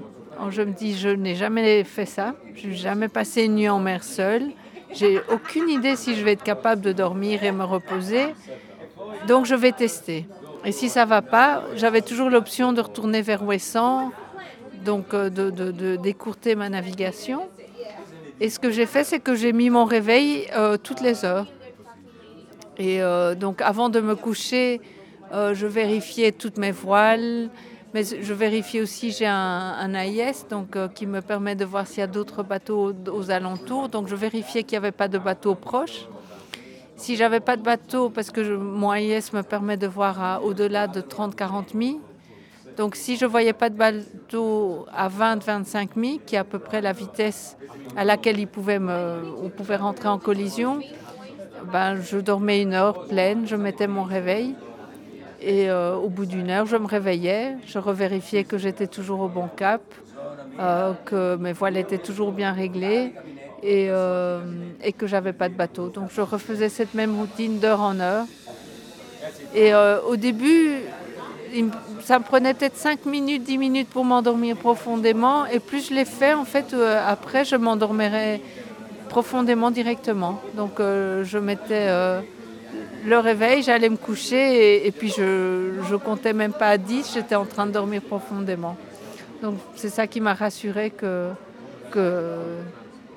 Je me dis, je n'ai jamais fait ça, je n'ai jamais passé une nuit en mer seule. J'ai aucune idée si je vais être capable de dormir et me reposer. Donc je vais tester. Et si ça va pas, j'avais toujours l'option de retourner vers Ouessant, donc euh, de, de- d'écourter ma navigation. Et ce que j'ai fait, c'est que j'ai mis mon réveil euh, toutes les heures. Et euh, donc avant de me coucher, euh, je vérifiais toutes mes voiles, mais je vérifiais aussi, j'ai un, un AIS donc, qui me permet de voir s'il y a d'autres bateaux aux alentours. Donc je vérifiais qu'il n'y avait pas de bateaux proches. Si j'avais pas de bateau, parce que mon AIS me permet de voir au-delà de 30-40 milles, donc si je voyais pas de bateau à 20-25 milles, qui est à peu près la vitesse à laquelle me, on pouvait rentrer en collision, ben, je dormais une heure pleine, je mettais mon réveil. Et euh, au bout d'une heure, je me réveillais, je revérifiais que j'étais toujours au bon cap, euh, que mes voiles étaient toujours bien réglées et, euh, et que j'avais pas de bateau. Donc je refaisais cette même routine d'heure en heure. Et au début, ça me prenait peut-être 5 minutes, 10 minutes pour m'endormir profondément. Et plus je l'ai fait, en fait, après, je m'endormirais profondément directement. Donc je mettais le réveil, j'allais me coucher et, puis je, comptais même pas à 10, j'étais en train de dormir profondément. Donc c'est ça qui m'a rassuré que, que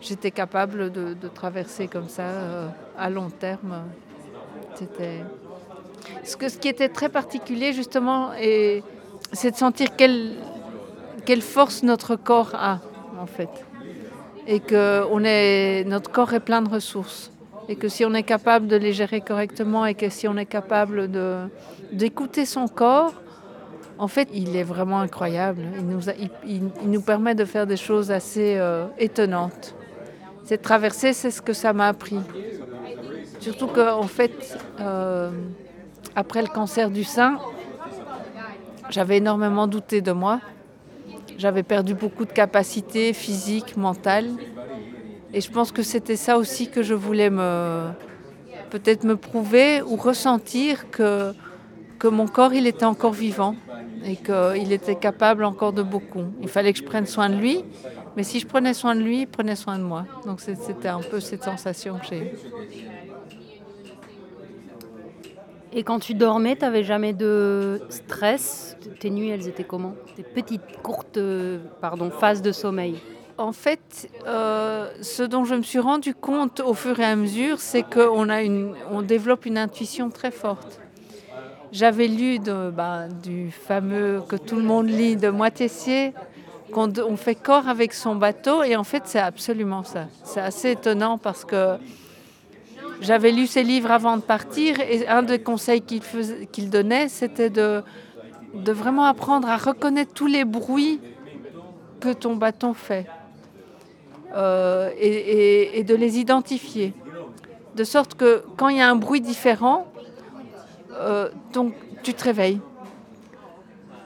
j'étais capable de, traverser comme ça euh, à long terme. C'était ce, qui était très particulier justement, c'est de sentir quelle, force notre corps a en fait, et que notre corps est plein de ressources et que si on est capable de les gérer correctement et que si on est capable d'écouter son corps, en fait, il est vraiment incroyable. Il nous, il, nous permet de faire des choses assez euh, étonnantes. Cette traversée, c'est ce que ça m'a appris. Surtout qu'en fait, euh, après le cancer du sein, j'avais énormément douté de moi. J'avais perdu beaucoup de capacités physiques, mentales. Et je pense que c'était ça aussi que je voulais me peut-être me prouver ou ressentir que, que mon corps il était encore vivant et qu'il était capable encore de beaucoup. Il fallait que je prenne soin de lui, mais si je prenais soin de lui, il prenait soin de moi. Donc c'était un peu cette sensation que j'ai Et quand tu dormais, tu n'avais jamais de stress? Tes nuits, elles étaient comment? Des petites, courtes pardon, phases de sommeil? En fait, euh, ce dont je me suis rendu compte au fur et à mesure, c'est qu'on on développe une intuition très forte. J'avais lu bah, du fameux que tout le monde lit de Moitessier, qu'on on fait corps avec son bateau, et en fait, c'est absolument ça. C'est assez étonnant parce que j'avais lu ses livres avant de partir, et un des conseils qu'il donnait, c'était de, vraiment apprendre à reconnaître tous les bruits que ton bâton fait. Euh, et, de les identifier. De sorte que quand il y a un bruit différent, euh, tu te réveilles.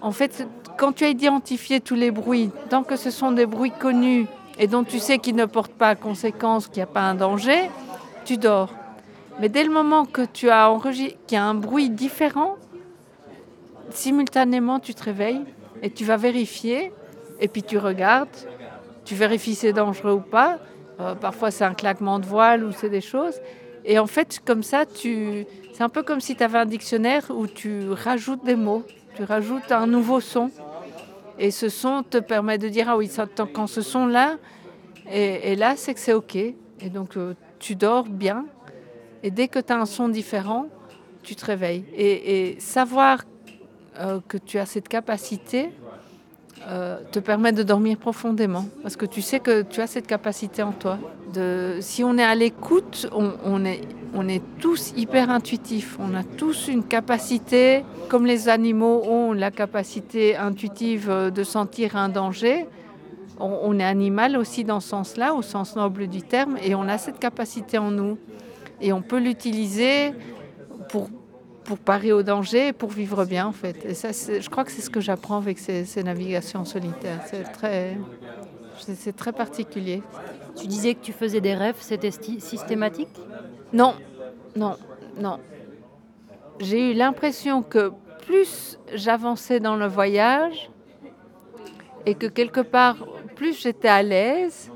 En fait, quand tu as identifié tous les bruits, tant que ce sont des bruits connus et dont tu sais qu'ils ne portent pas conséquence, qu'il n'y a pas un danger, tu dors. Mais dès le moment que tu as enregistré qu'il y a un bruit différent, simultanément tu te réveilles et tu vas vérifier et puis tu regardes tu vérifies si c'est dangereux ou pas. Euh, parfois, c'est un claquement de voile ou c'est des choses. Et en fait, comme ça, c'est un peu comme si tu avais un dictionnaire où tu rajoutes des mots, tu rajoutes un nouveau son. Et ce son te permet de dire, ah oui, ça, quand ce son-là, et, là, c'est que c'est OK. Et donc, euh, tu dors bien. Et dès que tu as un son différent, tu te réveilles. Et, savoir euh, que tu as cette capacité, euh, te permet de dormir profondément. Parce que tu sais que tu as cette capacité en toi. Si on est à l'écoute, on, est, tous hyper intuitifs. On a tous une capacité, comme les animaux ont la capacité intuitive euh, de sentir un danger. On est animal aussi dans ce sens-là, au sens noble du terme, et on a cette capacité en nous. Et on peut l'utiliser pour, pour parer au danger et pour vivre bien en fait. Et ça, je crois que c'est ce que j'apprends avec ces, navigations solitaires. C'est très, c'est très particulier. Tu disais que tu faisais des rêves, c'était systématique? Non, non, non. J'ai eu l'impression que plus j'avançais dans le voyage et que quelque part, plus j'étais à l'aise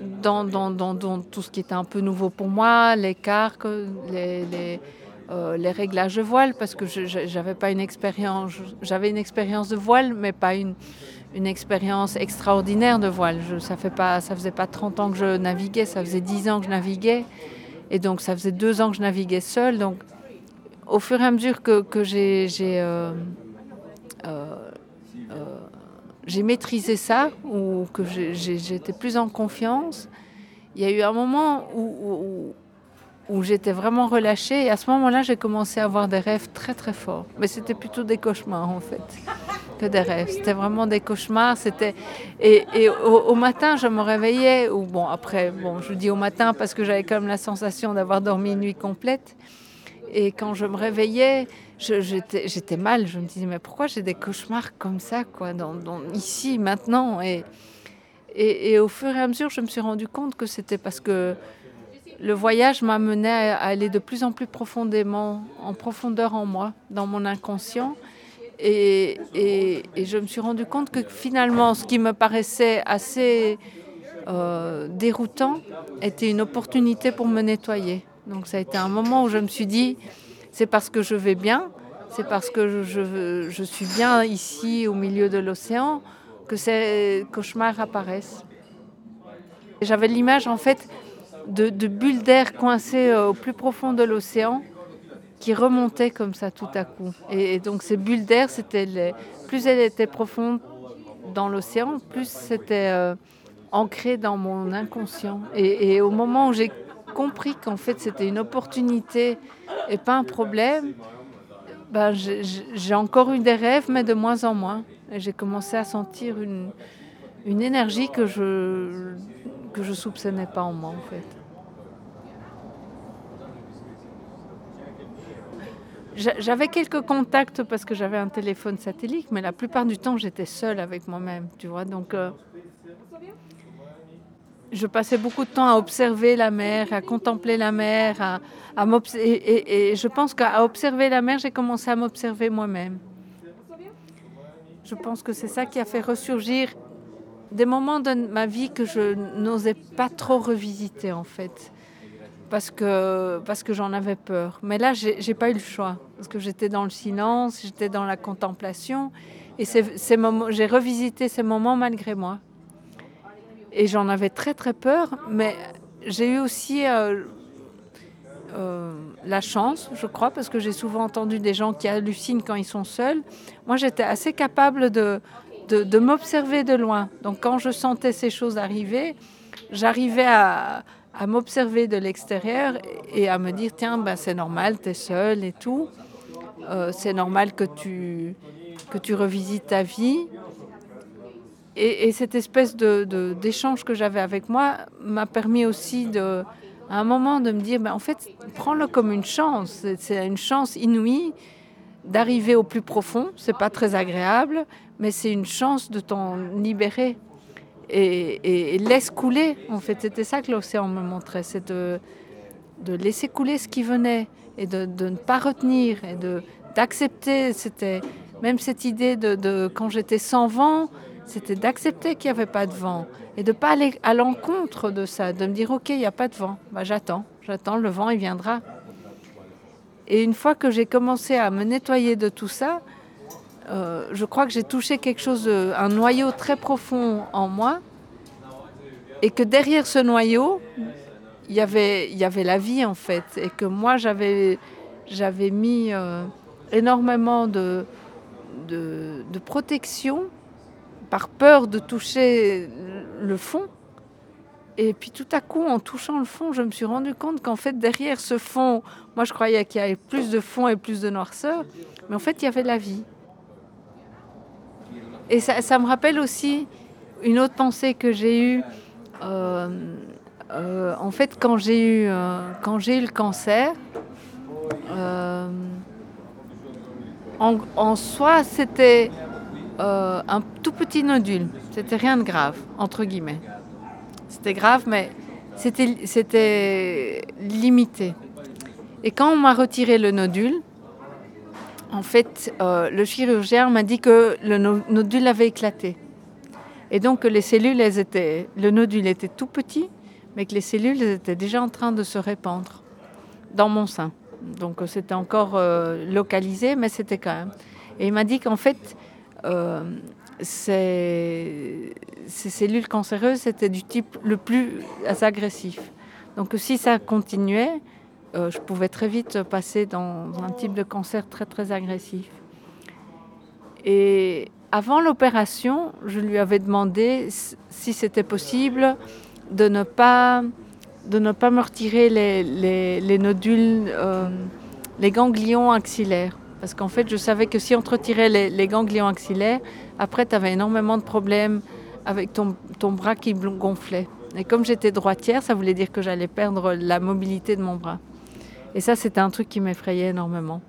dans, tout ce qui était un peu nouveau pour moi, les cartes, les, euh, réglages de voile parce que j'avais pas une expérience, j'avais une expérience de voile, mais pas une, expérience extraordinaire de voile. Ça fait faisait pas 30 ans que je naviguais, ça faisait 10 ans que je naviguais, et donc ça faisait deux ans que je naviguais seule. Donc, au fur et à mesure que, que j'ai euh, euh, j'ai maîtrisé ça ou que j'étais plus en confiance, il y a eu un moment où j'étais vraiment relâchée. Et à ce moment-là, j'ai commencé à avoir des rêves très très forts. Mais c'était plutôt des cauchemars en fait. que des rêves. C'était vraiment des cauchemars. C'était et, au, matin, je me réveillais ou bon après, bon, je dis au matin parce que j'avais quand même la sensation d'avoir dormi une nuit complète. Et quand je me réveillais, j'étais mal. Je me disais mais pourquoi j'ai des cauchemars comme ça quoi, dans, ici maintenant? Et, et, au fur et à mesure, je me suis rendu compte que c'était parce que le voyage m'amenait à aller de plus en plus profondément, en profondeur en moi, dans mon inconscient. Et, je me suis rendu compte que finalement, ce qui me paraissait assez euh, déroutant était une opportunité pour me nettoyer. Donc ça a été un moment où je me suis dit, c'est parce que je vais bien, c'est parce que je, suis bien ici au milieu de l'océan que ces cauchemars apparaissent. J'avais l'image en fait de, bulles d'air coincées euh, au plus profond de l'océan qui remontaient comme ça tout à coup. Et, donc ces bulles d'air, c'était plus elles étaient profondes dans l'océan, plus c'était euh, ancré dans mon inconscient. Et, au moment où j'ai compris qu'en fait c'était une opportunité et pas un problème, ben, j'ai encore eu des rêves, mais de moins en moins. Et j'ai commencé à sentir une, une énergie que je que je soupçonnais pas en moi en fait. J'avais quelques contacts parce que j'avais un téléphone satellite, mais la plupart du temps j'étais seule avec moi-même, tu vois. Donc euh, je passais beaucoup de temps à observer la mer, à contempler la mer, à, et, je pense qu'à observer la mer, j'ai commencé à m'observer moi-même. Je pense que c'est ça qui a fait ressurgir des moments de ma vie que je n'osais pas trop revisiter en fait, parce que, parce que j'en avais peur. Mais là, j'ai pas eu le choix, parce que j'étais dans le silence, j'étais dans la contemplation, et j'ai revisité ces moments malgré moi. Et j'en avais très très peur, mais j'ai eu aussi euh, euh, la chance, je crois, parce que j'ai souvent entendu des gens qui hallucinent quand ils sont seuls. Moi, j'étais assez capable de, de, m'observer de loin. Donc quand je sentais ces choses arriver, j'arrivais à, m'observer de l'extérieur et à me dire, tiens, ben, c'est normal, tu es seul et tout. Euh, c'est normal que tu, que tu revisites ta vie. Et, cette espèce d'échange que j'avais avec moi m'a permis aussi à un moment de me dire, ben, en fait, prends-le comme une chance. C'est une chance inouïe d'arriver au plus profond. C'est pas très agréable, mais c'est une chance de t'en libérer. Et, laisse couler, en fait. C'était ça que l'océan me montrait, c'est de, laisser couler ce qui venait et de, ne pas retenir et d'accepter. C'était même cette idée de quand j'étais sans vent, c'était d'accepter qu'il n'y avait pas de vent et de ne pas aller à l'encontre de ça, de me dire ok, il n'y a pas de vent, bah, j'attends, j'attends, le vent il viendra. Et une fois que j'ai commencé à me nettoyer de tout ça, euh, je crois que j'ai touché quelque chose, un noyau très profond en moi, et que derrière ce noyau, il y avait, y avait la vie en fait, et que moi j'avais, j'avais mis euh, énormément de, de, protection par peur de toucher le fond. Et puis tout à coup, en touchant le fond, je me suis rendu compte qu'en fait, derrière ce fond, moi je croyais qu'il y avait plus de fond et plus de noirceur, mais en fait, il y avait la vie. Et ça, me rappelle aussi une autre pensée que j'ai eue. Euh, euh, en fait, quand j'ai eu, euh, eu le cancer, en, soi, c'était un tout petit nodule. C'était rien de grave, entre guillemets. C'était grave, mais c'était limité. Et quand on m'a retiré le nodule, en fait, euh, le chirurgien m'a dit que le nodule avait éclaté. Et donc les cellules, elles étaient, le nodule était tout petit, mais que les cellules étaient déjà en train de se répandre dans mon sein. Donc c'était encore euh, localisé, mais c'était quand même. Et il m'a dit qu'en fait, euh, ces, cellules cancéreuses étaient du type le plus agressif. Donc si ça continuait, euh, je pouvais très vite passer dans un type de cancer très très agressif. Et avant l'opération, je lui avais demandé si c'était possible de ne pas, de ne pas me retirer les, nodules, euh, les ganglions axillaires. Parce qu'en fait, je savais que si on te retirait les, ganglions axillaires, après, tu avais énormément de problèmes avec ton, ton bras qui gonflait. Et comme j'étais droitière, ça voulait dire que j'allais perdre la mobilité de mon bras. Et ça, c'était un truc qui m'effrayait énormément.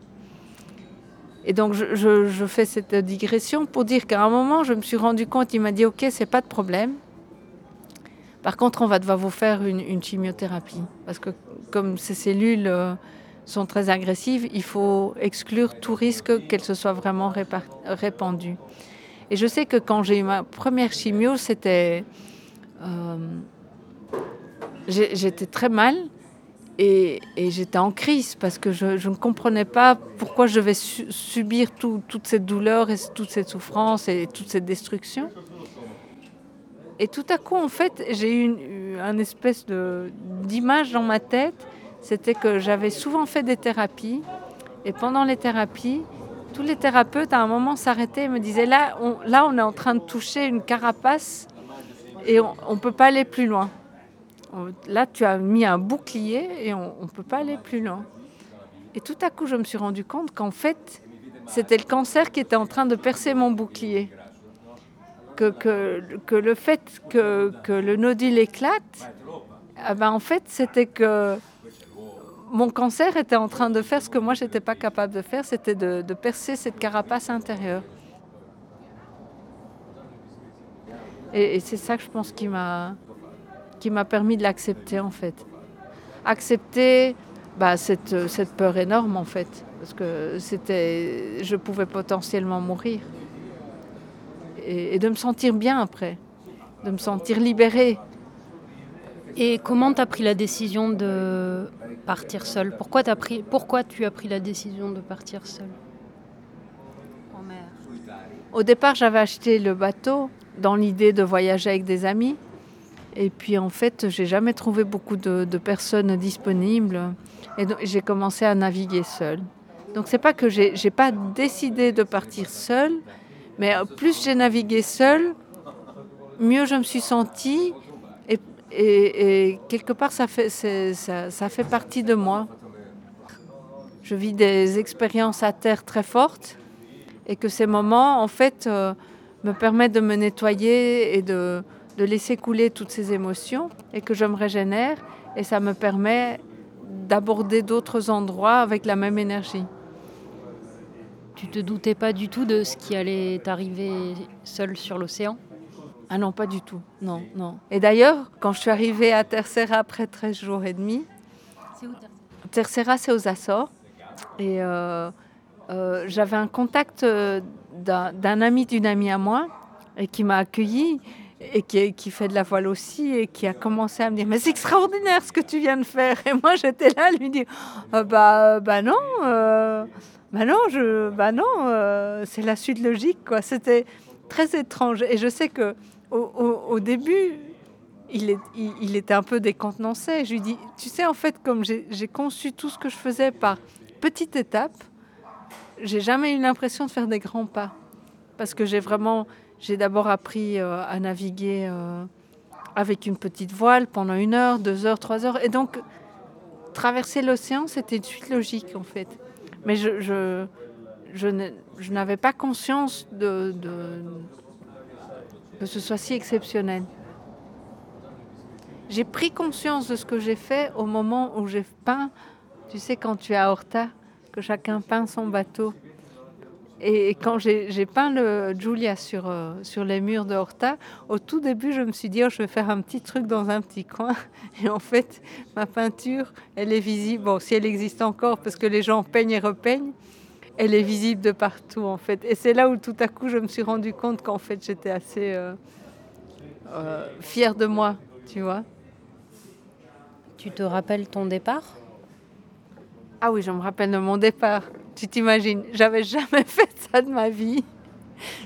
Et donc, je, fais cette digression pour dire qu'à un moment, je me suis rendu compte, il m'a dit, OK, c'est pas de problème. Par contre, on va devoir vous faire une, une chimiothérapie. Parce que comme ces cellules euh, sont très agressives, il faut exclure tout risque qu'elles se soient vraiment répandues. Et je sais que quand j'ai eu ma première chimio, c'était... euh, j'étais très mal et, j'étais en crise parce que je, ne comprenais pas pourquoi je devais su- subir tout- toute cette douleur et toute cette souffrance et toute cette destruction. Et tout à coup, en fait, j'ai eu une, espèce d'image dans ma tête. C'était que j'avais souvent fait des thérapies. Et pendant les thérapies, tous les thérapeutes, à un moment, s'arrêtaient et me disaient là on, là, on est en train de toucher une carapace et on ne peut pas aller plus loin. Là, tu as mis un bouclier et on ne peut pas aller plus loin. Et tout à coup, je me suis rendu compte qu'en fait, c'était le cancer qui était en train de percer mon bouclier que, que, que le fait que, que le nodule éclate, ah ben en fait, c'était que mon cancer était en train de faire ce que moi, je n'étais pas capable de faire, c'était de, percer cette carapace intérieure. Et, c'est ça que je pense qui m'a permis de l'accepter, en fait. Accepter bah, cette, peur énorme, en fait, parce que c'était, je pouvais potentiellement mourir et de me sentir bien après, de me sentir libérée. Et comment tu as pris la décision de partir seule pourquoi, pris, pourquoi tu as pris la décision de partir seule en mer Au départ, j'avais acheté le bateau dans l'idée de voyager avec des amis. Et puis en fait, j'ai jamais trouvé beaucoup de, de personnes disponibles. Et donc, j'ai commencé à naviguer seule. Donc c'est pas que j'ai j'ai pas décidé de partir seule, mais plus j'ai navigué seule, mieux je me suis sentie. Et, quelque part, ça fait, ça, fait partie de moi. Je vis des expériences à terre très fortes et que ces moments, en fait, euh, me permettent de me nettoyer et de, laisser couler toutes ces émotions et que je me régénère et ça me permet d'aborder d'autres endroits avec la même énergie. Tu te doutais pas du tout de ce qui allait t'arriver seule sur l'océan? Ah non, pas du tout. Non, non. Et d'ailleurs, quand je suis arrivée à Tercera après 13 jours et demi, C'est où Tercera, c'est aux Açores. Et euh, euh, j'avais un contact euh, d'un ami d'une amie à moi et qui m'a accueilli et qui, qui fait de la voile aussi et qui a commencé à me dire mais c'est extraordinaire ce que tu viens de faire et moi j'étais là à lui dire Ah bah bah non euh, bah non je bah non euh, c'est la suite logique quoi c'était très étrange et je sais que au, début il, était un peu décontenancé. Je lui dis, tu sais, en fait, comme j'ai conçu tout ce que je faisais par petites étapes, j'ai jamais eu l'impression de faire des grands pas. Parce que j'ai vraiment, j'ai d'abord appris euh, à naviguer euh, avec une petite voile pendant une heure, deux heures, trois heures. Et donc, traverser l'océan, c'était une suite logique, en fait. Mais je, n'avais pas conscience de- que ce soit si exceptionnel. J'ai pris conscience de ce que j'ai fait au moment où j'ai peint, tu sais, quand tu es à Horta, que chacun peint son bateau. Et quand j'ai peint le Julia sur, euh, sur les murs de Horta, au tout début, je me suis dit, oh, je vais faire un petit truc dans un petit coin. Et en fait, ma peinture, elle est visible. Bon, si elle existe encore, parce que les gens peignent et repeignent, elle est visible de partout, en fait. Et c'est là où tout à coup, je me suis rendu compte qu'en fait, j'étais assez euh, euh, fière de moi, tu vois. Tu te rappelles ton départ? Ah oui, je me rappelle de mon départ. Tu t'imagines, j'avais jamais fait ça de ma vie.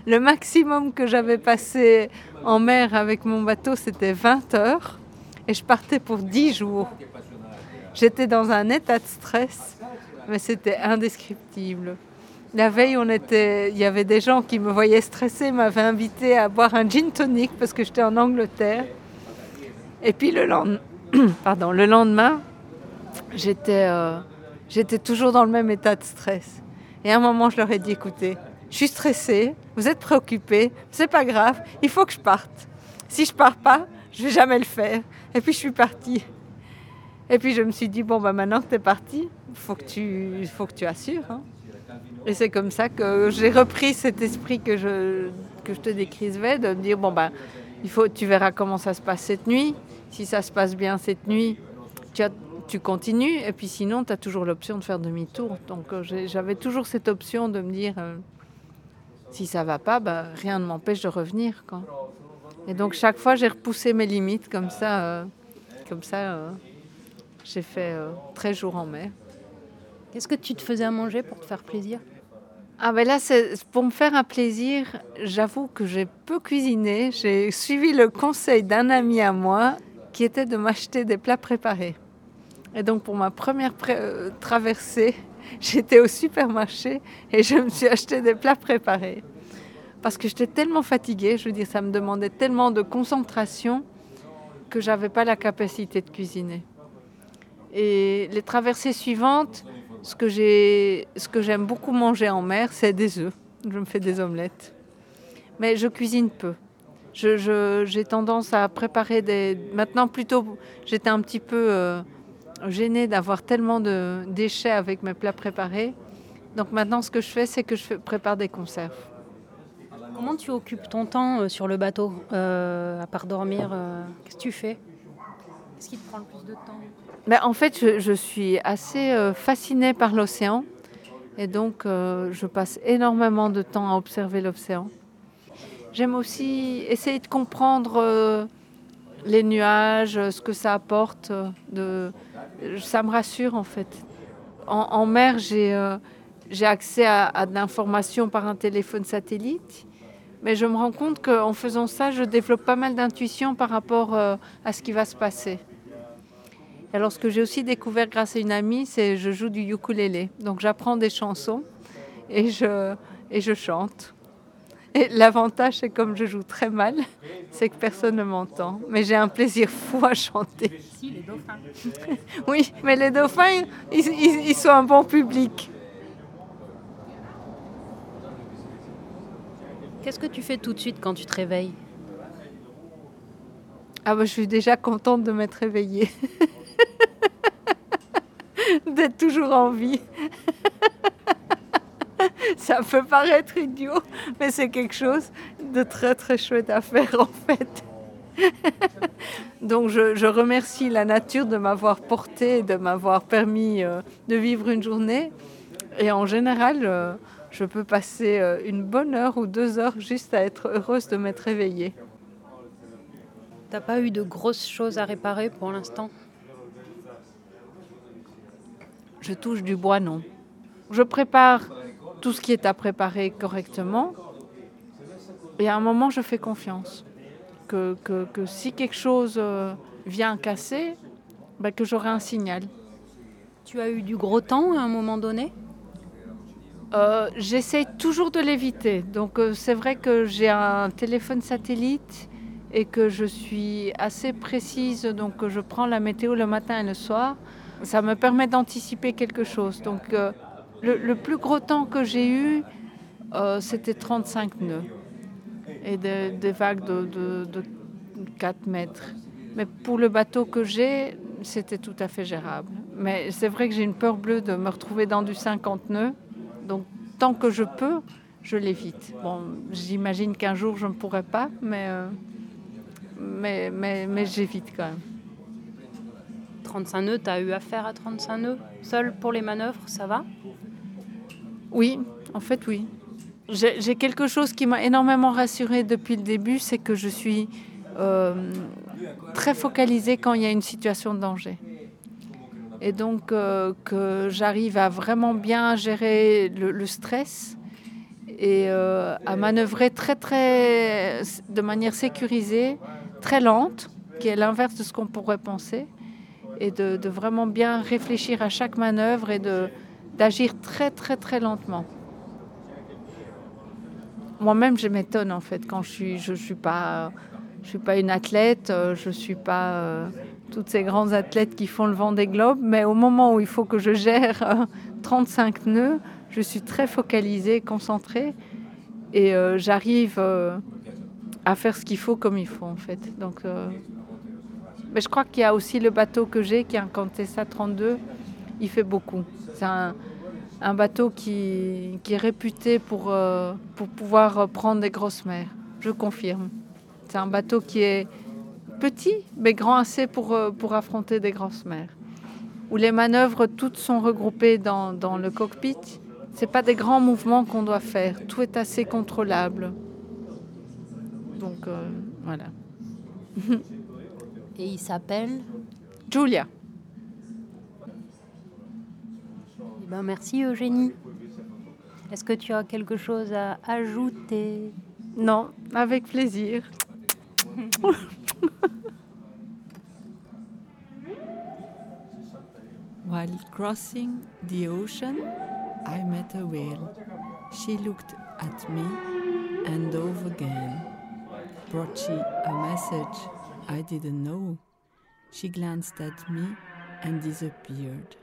Le maximum que j'avais passé en mer avec mon bateau, c'était 20 heures. Et je partais pour 10 jours. J'étais dans un état de stress, mais c'était indescriptible. La veille, on était, il y avait des gens qui me voyaient stressée, m'avaient invité à boire un gin tonic parce que j'étais en Angleterre. Et puis le lendemain, pardon, le lendemain j'étais euh, j'étais toujours dans le même état de stress. Et à un moment, je leur ai dit, écoutez, je suis stressée, vous êtes préoccupés, c'est pas grave, il faut que je parte. Si je pars pas, je vais jamais le faire. Et puis je suis partie. Et puis je me suis dit, bon, bah maintenant que tu es parti, il faut, que tu, faut que tu assures. hein. Et c'est comme ça que j'ai repris cet esprit que je, que je te décrivais, de me dire, bon, bah, il faut, tu verras comment ça se passe cette nuit. Si ça se passe bien cette nuit, tu, tu continues. Et puis sinon, tu as toujours l'option de faire demi-tour. Donc euh, j'avais toujours cette option de me dire, euh, si ça va pas, bah, rien ne m'empêche de revenir. Et donc chaque fois, j'ai repoussé mes limites comme ça. euh, comme ça, j'ai fait euh, 13 jours en mer. Qu'est-ce que tu te faisais à manger pour te faire plaisir? Ah ben là, pour me faire un plaisir, j'avoue que j'ai peu cuisiné. J'ai suivi le conseil d'un ami à moi qui était de m'acheter des plats préparés. Et donc pour ma première euh, traversée, j'étais au supermarché et je me suis acheté des plats préparés. Parce que j'étais tellement fatiguée, je veux dire, ça me demandait tellement de concentration que j'avais pas la capacité de cuisiner. Et les traversées suivantes, ce que j'ai, ce que j'aime beaucoup manger en mer, c'est des œufs. Je me fais des omelettes. Mais je cuisine peu. Je, j'ai tendance à préparer des. Maintenant, plutôt, j'étais un petit peu euh, gênée d'avoir tellement de déchets avec mes plats préparés. Donc maintenant, ce que je fais, c'est que je prépare des conserves. Comment tu occupes ton temps euh, sur le bateau Euh, À part dormir, qu'est-ce que tu fais? Qu'est-ce qui te prend le plus de temps? Mais en fait, je, suis assez euh, fascinée par l'océan. Et donc, euh, je passe énormément de temps à observer l'océan. J'aime aussi essayer de comprendre euh, les nuages, ce que ça apporte. Ça me rassure, en fait. En, mer, j'ai accès à, de l'information par un téléphone satellite. Mais je me rends compte qu'en faisant ça, je développe pas mal d'intuition par rapport à ce qui va se passer. Et Alors, ce que j'ai aussi découvert grâce à une amie, c'est je joue du ukulélé. Donc, j'apprends des chansons et je, et je chante. Et l'avantage, c'est comme je joue très mal, c'est que personne ne m'entend. Mais j'ai un plaisir fou à chanter. Si, les dauphins. Oui, mais les dauphins, ils, ils- ils sont un bon public. Qu'est-ce que tu fais tout de suite quand tu te réveilles? Ah bah, je suis déjà contente de m'être réveillée. D'être toujours en vie. Ça peut paraître idiot, mais c'est quelque chose de très très chouette à faire en fait. Donc je, je remercie la nature de m'avoir porté, de m'avoir permis euh, de vivre une journée. Et en général, euh, je peux passer euh, une bonne heure ou deux heures juste à être heureuse de m'être réveillée. T'as pas eu de grosses choses à réparer pour l'instant? Je touche du bois, non. Je prépare tout ce qui est à préparer correctement. Et à un moment, je fais confiance. Que, que- que si quelque chose euh, vient casser, ben, que j'aurai un signal. Tu as eu du gros temps à un moment donné? Euh, J'essaie toujours de l'éviter. Donc euh, c'est vrai que j'ai un téléphone satellite et que je suis assez précise. Donc je prends la météo le matin et le soir. Ça me permet d'anticiper quelque chose. Donc euh, le, plus gros temps que j'ai eu, euh, c'était 35 nœuds et des, vagues de 4 mètres. Mais pour le bateau que j'ai, c'était tout à fait gérable. Mais c'est vrai que j'ai une peur bleue de me retrouver dans du 50 nœuds. Donc, tant que je peux, je l'évite. Bon, j'imagine qu'un jour, je ne pourrai pas, mais, euh, mais, mais, mais j'évite quand même. 35 nœuds, t'as eu affaire à 35 nœuds Seul pour les manœuvres, ça va? Oui, en fait, oui. J'ai quelque chose qui m'a énormément rassurée depuis le début, c'est que je suis euh, très focalisée quand il y a une situation de danger. Et donc euh, que j'arrive à vraiment bien gérer le, le stress et euh, à manœuvrer très très de manière sécurisée, très lente, qui est l'inverse de ce qu'on pourrait penser, et de, vraiment bien réfléchir à chaque manœuvre et d'agir très très très lentement. Moi-même, je m'étonne en fait quand je suis, je suis pas, je suis pas une athlète, euh, je suis pas euh, toutes ces grandes athlètes qui font le vent des globes, mais au moment où il faut que je gère euh, 35 nœuds, je suis très focalisée, concentrée et euh, j'arrive à faire ce qu'il faut comme il faut en fait. Donc mais je crois qu'il y a aussi le bateau que j'ai, qui est un Contessa 32. Il fait beaucoup. C'est un, bateau qui, est réputé euh, pour, pouvoir prendre des grosses mers. Je confirme. C'est un bateau qui est petit, mais grand assez pour, euh, affronter des grosses mers. Où les manœuvres toutes sont regroupées dans, le cockpit. Ce pas des grands mouvements qu'on doit faire. Tout est assez contrôlable. Donc euh, voilà. et il s'appelle Julia. Eh ben, merci Eugénie. Est-ce que tu as quelque chose à ajouter? Non, avec plaisir. While crossing the ocean, I met a whale. She looked at me and dove again. Brought she a message I didn't know. She glanced at me and disappeared.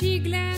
she glanced.